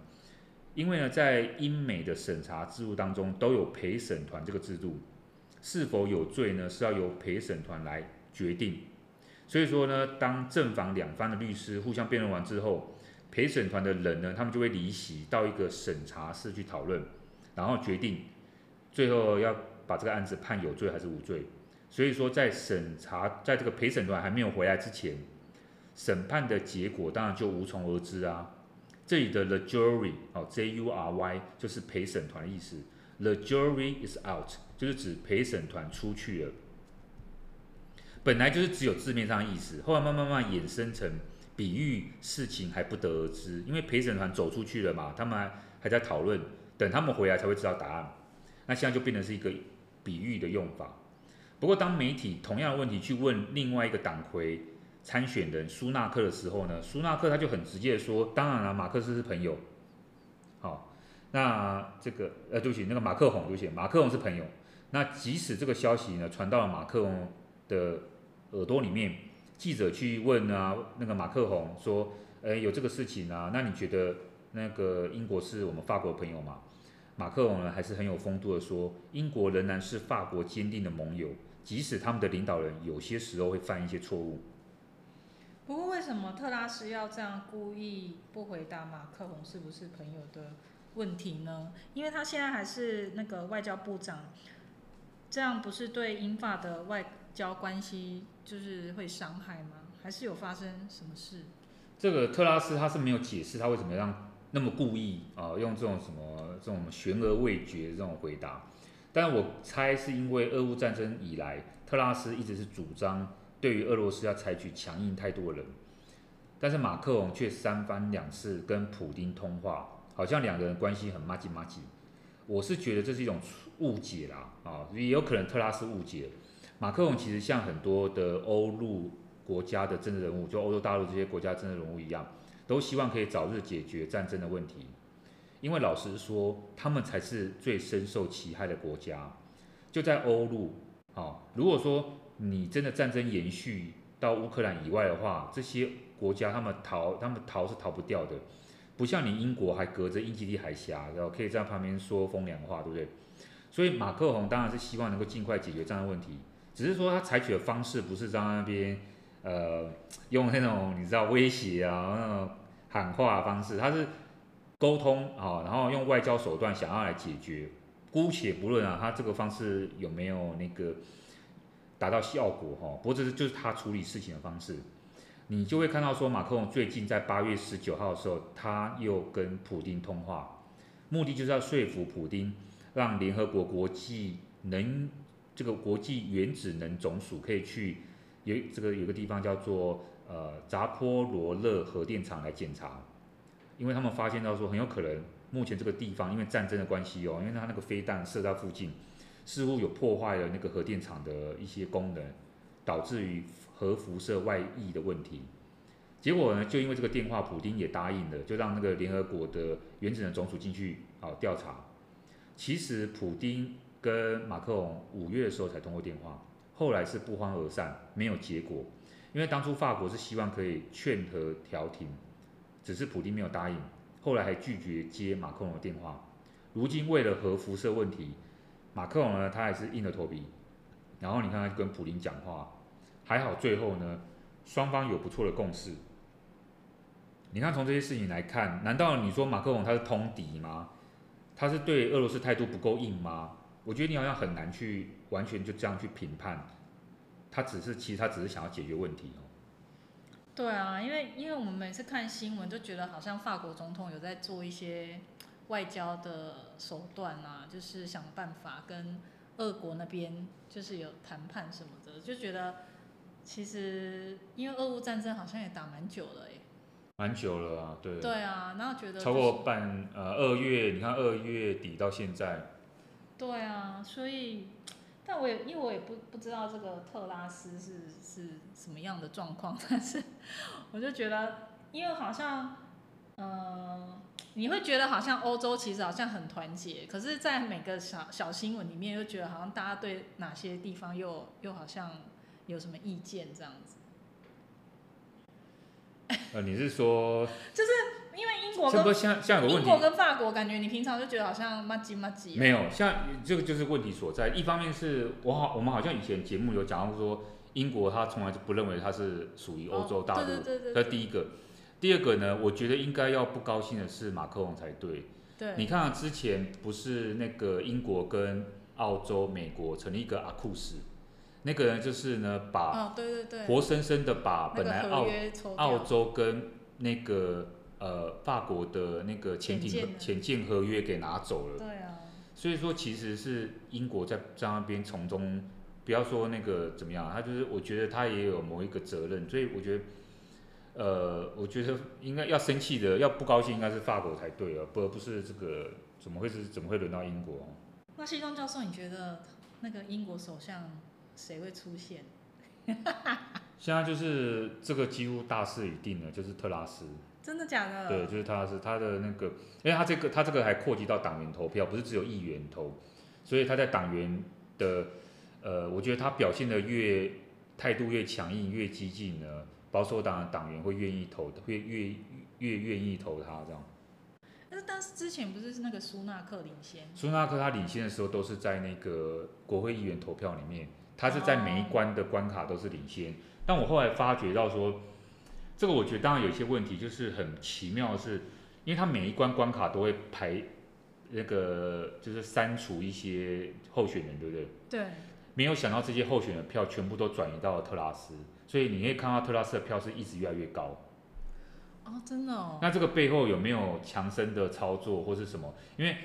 因为呢在英美的审查制度当中都有陪审团这个制度，是否有罪呢是要由陪审团来决定。所以说呢，当正反两方的律师互相辩论完之后，陪审团的人呢，他们就会离席到一个审查室去讨论，然后决定最后要把这个案子判有罪还是无罪。所以说，在审查在这个陪审团还没有回来之前，审判的结果当然就无从而知啊。这里的 the jury 哦，J U R Y 就是陪审团的意思，the jury is out 就是指陪审团出去了。本来就是只有字面上的意思，后来慢慢慢慢衍生成比喻事情还不得而知，因为陪审团走出去了嘛，他们还还在讨论，等他们回来才会知道答案。那现在就变成是一个比喻的用法。不过当媒体同样的问题去问另外一个党魁参选人苏纳克的时候呢，苏纳克他就很直接的说：“当然了，马克思是朋友。”好，那这个呃，对不起，那个马克宏，对不起，马克宏是朋友。那即使这个消息呢传到了马克宏的耳朵里面，记者去问啊，那个马克宏说：“诶，有这个事情啊？那你觉得那个英国是我们法国的朋友吗？”马克龙呢，还是很有风度的说：“英国仍然是法国坚定的盟友，即使他们的领导人有些时候会犯一些错误。”不过，为什么特拉斯要这样故意不回答马克龙是不是朋友的问题呢？因为他现在还是那个外交部长，这样不是对英法的外交关系就是会伤害吗？还是有发生什么事？这个特拉斯他是没有解释他为什么让那么故意啊用这种什么这种悬而未决这种回答。但我猜是因为俄乌战争以来，特拉斯一直是主张对于俄罗斯要采取强硬态度的人，但是马克龙却三番两次跟普丁通话，好像两个人关系很麻吉麻吉。我是觉得这是一种误解啦啊，也有可能特拉斯误解。马克龙其实像很多的欧陆国家的政治人物，就欧洲大陆这些国家政治人物一样，都希望可以早日解决战争的问题。因为老实说，他们才是最深受其害的国家。就在欧陆，啊，如果说你真的战争延续到乌克兰以外的话，这些国家他们逃，他们逃是逃不掉的。不像你英国还隔着英吉利海峡，然后可以在旁边说风凉话，对不对？所以马克宏当然是希望能够尽快解决这样的问题。只是说他采取的方式不是在那边，呃，用那种你知道威胁啊，那种喊话的方式，他是沟通啊，然后用外交手段想要来解决。姑且不论啊，他这个方式有没有那个达到效果哈，不过这是就是他处理事情的方式。你就会看到说，马克龙最近在八月十九号的时候，他又跟普丁通话，目的就是要说服普丁，让联合国国际能。这个国际原子能总署可以去有这个有个地方叫做呃扎波罗热核电厂来检查，因为他们发现到说很有可能目前这个地方因为战争的关系哦，因为它那个飞弹射到附近，似乎有破坏了那个核电厂的一些功能，导致于核辐射外溢的问题。结果呢，就因为这个电话，普丁也答应了，就让那个联合国的原子能总署进去啊调查。其实普丁。跟马克龙五月的时候才通过电话，后来是不欢而散，没有结果。因为当初法国是希望可以劝和调停，只是普丁没有答应，后来还拒绝接马克龙的电话。如今为了核辐射问题，马克龙呢，他还是硬着头皮。然后你看他跟普林讲话，还好最后呢，双方有不错的共识。你看从这些事情来看，难道你说马克龙他是通敌吗？他是对俄罗斯态度不够硬吗？我觉得你好像很难去完全就这样去评判，他只是其实他只是想要解决问题哦。对啊，因为因为我们每次看新闻，就觉得好像法国总统有在做一些外交的手段啊，就是想办法跟俄国那边就是有谈判什么的，就觉得其实因为俄乌战争好像也打蛮久了耶，蛮久了啊，对。对啊，然后觉得、就是、超过半呃二月，你看二月底到现在。对啊，所以。但我也因为我也不不知道这个特拉斯是是什么样的状况，但是我就觉得，因为好像，嗯、呃，你会觉得好像欧洲其实好像很团结，可是，在每个小小新闻里面又觉得好像大家对哪些地方又又好像有什么意见这样子。呃，你是说？就是。因为英国跟像像有个问题，英国跟法国感觉你平常就觉得好像麻吉麻吉。没有，像这个就是问题所在。一方面是我好，我们好像以前节目有讲到说，英国他从来就不认为他是属于欧洲大陆。这第一个，第二个呢，我觉得应该要不高兴的是马克龙才对。对。你看之前不是那个英国跟澳洲、美国成立一个阿库斯，那个人就是呢把，对对对，活生生的把本来澳澳洲跟那个。呃，法国的那个潜艇潜舰合约给拿走了。对啊。所以说，其实是英国在在那边从中，不要说那个怎么样，他就是我觉得他也有某一个责任。所以我觉得，呃，我觉得应该要生气的，要不高兴应该是法国才对啊，不不是这个怎么会是怎么会轮到英国？那西装教授，你觉得那个英国首相谁会出现？现在就是这个几乎大势已定了，就是特拉斯。真的假的？对，就是特拉斯他的那个，因为他这个他这个还扩及到党员投票，不是只有议员投，所以他在党员的，呃，我觉得他表现的越态度越强硬越激进呢，保守党的党员会愿意投，会越越愿意投他这样。但是但是之前不是是那个苏纳克领先？苏纳克他领先的时候都是在那个国会议员投票里面，他是在每一关的关卡都是领先，但我后来发觉到说。这个我觉得当然有一些问题，就是很奇妙的是，因为他每一关关卡都会排那个，就是删除一些候选人，对不对？对。没有想到这些候选人的票全部都转移到了特拉斯，所以你可以看到特拉斯的票是一直越来越高。哦，真的哦。那这个背后有没有强生的操作或是什么？因为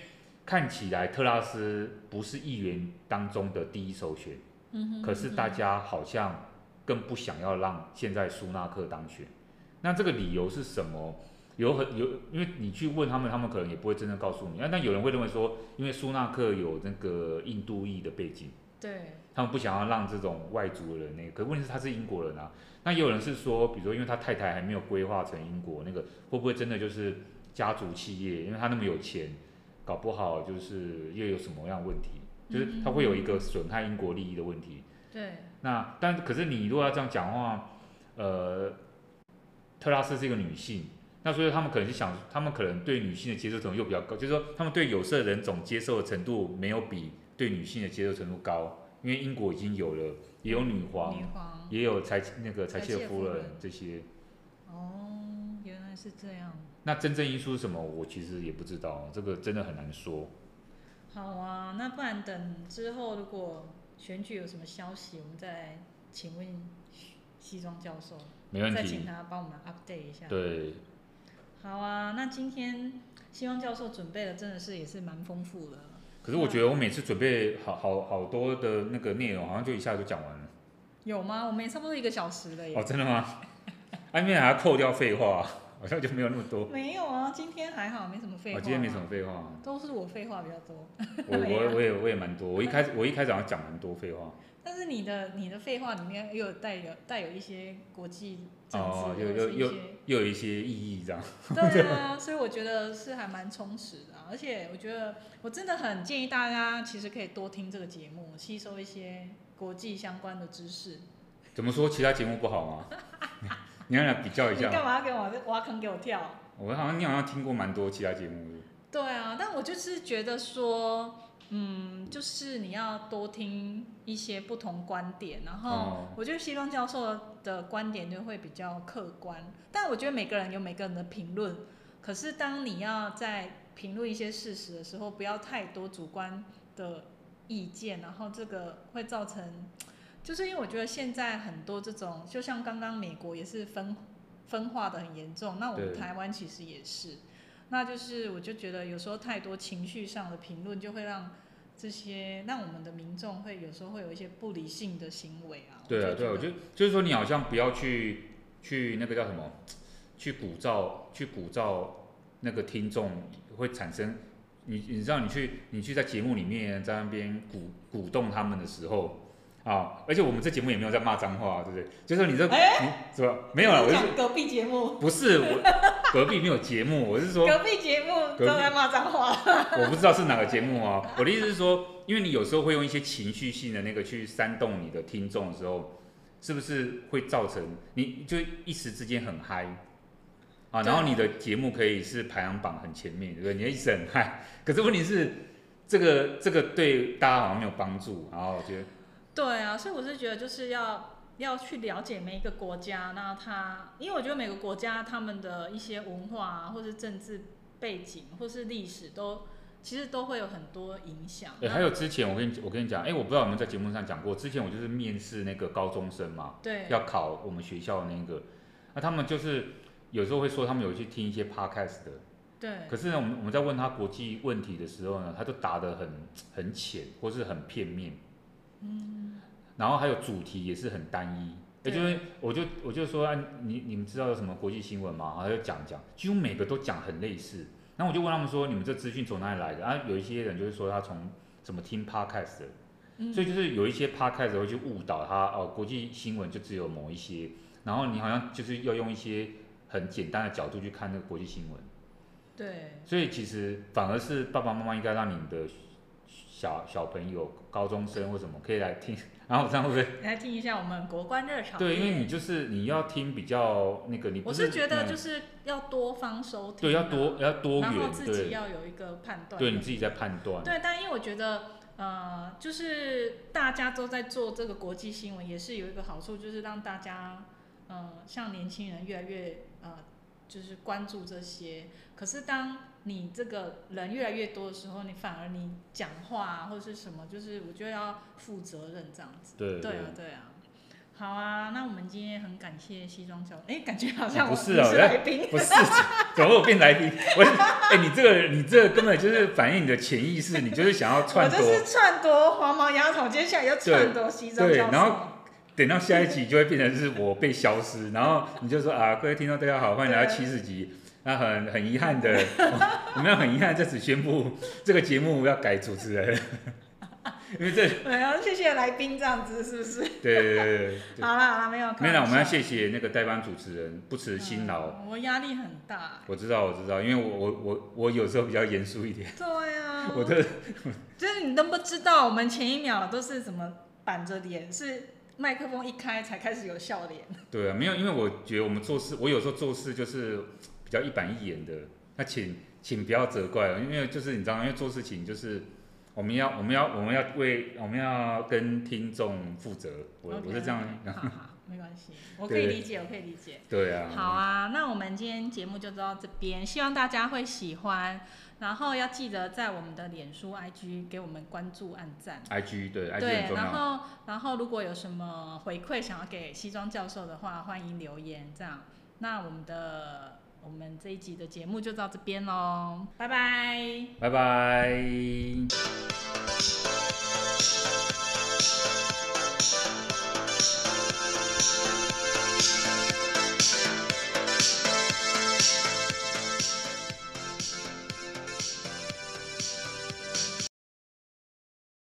看起来特拉斯不是议员当中的第一首选，嗯哼，可是大家好像更不想要让现在苏纳克当选。那这个理由是什么？有很有，因为你去问他们，他们可能也不会真正告诉你。那有人会认为说，因为苏纳克有那个印度裔的背景，对，他们不想要让这种外族的人那个。可问题是他是英国人啊。那也有人是说，比如说因为他太太还没有规划成英国那个，会不会真的就是家族企业？因为他那么有钱，搞不好就是又有什么样的问题？就是他会有一个损害英国利益的问题。对。那但可是你如果要这样讲的话，呃。特拉斯是一个女性，那所以他们可能就想，他们可能对女性的接受程度又比较高，就是说他们对有色人种接受的程度没有比对女性的接受程度高，因为英国已经有了，也有女皇，女皇也有裁那个裁切夫人这些。哦，原来是这样。那真正因素是什么？我其实也不知道，这个真的很难说。好啊，那不然等之后如果选举有什么消息，我们再请问西装教授。没问题，再请他帮我们 update 一下。对。好啊，那今天西装教授准备的真的是也是蛮丰富的。可是我觉得我每次准备好好好多的那个内容，好像就一下就讲完了。有吗？我们也差不多一个小时了耶。哦，真的吗？后面还要扣掉废话，好像就没有那么多。没有啊，今天还好，没什么废话。今天没什么废话。都是我废话比较多。我我我也我也蛮多，我一开始我一开始好像讲蛮多废话。但是你的你的废话里面又有带有带有一些国际政治，哦，又又又又有一些意义这样。对啊，所以我觉得是还蛮充实的，而且我觉得我真的很建议大家其实可以多听这个节目，吸收一些国际相关的知识。怎么说？其他节目不好吗？你要来比较一下。你干嘛要给我挖坑给我跳？我好像你好像听过蛮多其他节目。对啊，但我就是觉得说。嗯，就是你要多听一些不同观点，然后我觉得西方教授的观点就会比较客观。但我觉得每个人有每个人的评论，可是当你要在评论一些事实的时候，不要太多主观的意见，然后这个会造成，就是因为我觉得现在很多这种，就像刚刚美国也是分分化的很严重。那我们台湾其实也是，那就是我就觉得有时候太多情绪上的评论，就会让这些让我们的民众会有时候会有一些不理性的行为啊。对啊，对啊，我觉得就是说你好像不要去去那个叫什么，去鼓噪去鼓噪那个听众会产生。你你知道你去你去在节目里面在那边鼓鼓动他们的时候啊，而且我们这节目也没有在骂脏话，对不对？就是你这，欸、你是吧？没有了，我是隔壁节目，不是我 隔壁没有节目，我是说隔壁节目都在骂脏话，我不知道是哪个节目啊。我的意思是说，因为你有时候会用一些情绪性的那个去煽动你的听众的时候，是不是会造成你就一时之间很嗨？啊，然后你的节目可以是排行榜很前面，对不对？你一直很嗨，可是问题是，这个这个对大家好像没有帮助。然后我觉得，对啊，所以我是觉得就是要要去了解每一个国家，那他，因为我觉得每个国家他们的一些文化啊，或是政治背景，或是历史都其实都会有很多影响。对，还有之前我跟你我跟你讲，哎，我不知道有没有在节目上讲过，之前我就是面试那个高中生嘛，对，要考我们学校的那个，那他们就是。有时候会说他们有去听一些 podcast 的，对。可是呢，我们我们在问他国际问题的时候呢，他就答得很很浅，或是很片面。嗯。然后还有主题也是很单一，也就是我就我就说，啊、你你们知道有什么国际新闻吗？然后就讲讲，几乎每个都讲很类似。然后我就问他们说，你们这资讯从哪里来的？啊，有一些人就是说他从怎么听 podcast 的，嗯、所以就是有一些 podcast 会去误导他哦，国际新闻就只有某一些，然后你好像就是要用一些。很简单的角度去看那个国际新闻，对，所以其实反而是爸爸妈妈应该让你的小小朋友、高中生或什么可以来听，然后这样会不会来听一下我们国关热潮？对，因为你就是你要听比较那个，你我是觉得就是要多方收听，对，要多要多元，然后自己要有一个判断，对，你自己在判断。对，但因为我觉得呃，就是大家都在做这个国际新闻，也是有一个好处，就是让大家呃，像年轻人越来越。呃，就是关注这些。可是当你这个人越来越多的时候，你反而你讲话啊，或者是什么，就是我觉得要负责任这样子。对对，啊，对啊。好啊，那我们今天很感谢西装教授。哎，感觉好像我不是啊，是来宾，不是，怎么我变来宾？我哎，你这个你这个根本就是反映你的潜意识，你就是想要篡夺。我就是篡夺黄毛丫头，接下来要篡夺西装教授。对，然后。等到下一集就会变成是我被消失，然后你就说啊，各位听众大家好，欢迎来到七十集。那很很遗憾的，我们要很遗憾在此宣布这个节目要改主持人，因为这没有，谢谢来宾这样子是不是？对对对对。好了好了，没有没有，我们要谢谢那个代班主持人不辞辛劳。我压力很大。我知道我知道，因为我我我我有时候比较严肃一点。对啊。我的。就是你都不知道，我们前一秒都是怎么板着脸是。麦克风一开才开始有笑脸。对啊，没有，因为我觉得我们做事，我有时候做事就是比较一板一眼的。那请请不要责怪，因为就是你知道，因为做事情就是我们要我们要我们要为我们要跟听众负责。我 okay, 我是这样。好好，没关系，我可以理解，我可以理解。对啊。好啊，那我们今天节目就到这边，希望大家会喜欢。然后要记得在我们的脸书 IG 给我们关注按赞。IG 对，对，然后然后如果有什么回馈想要给西装教授的话，欢迎留言。这样，那我们的我们这一集的节目就到这边喽，拜拜，拜拜。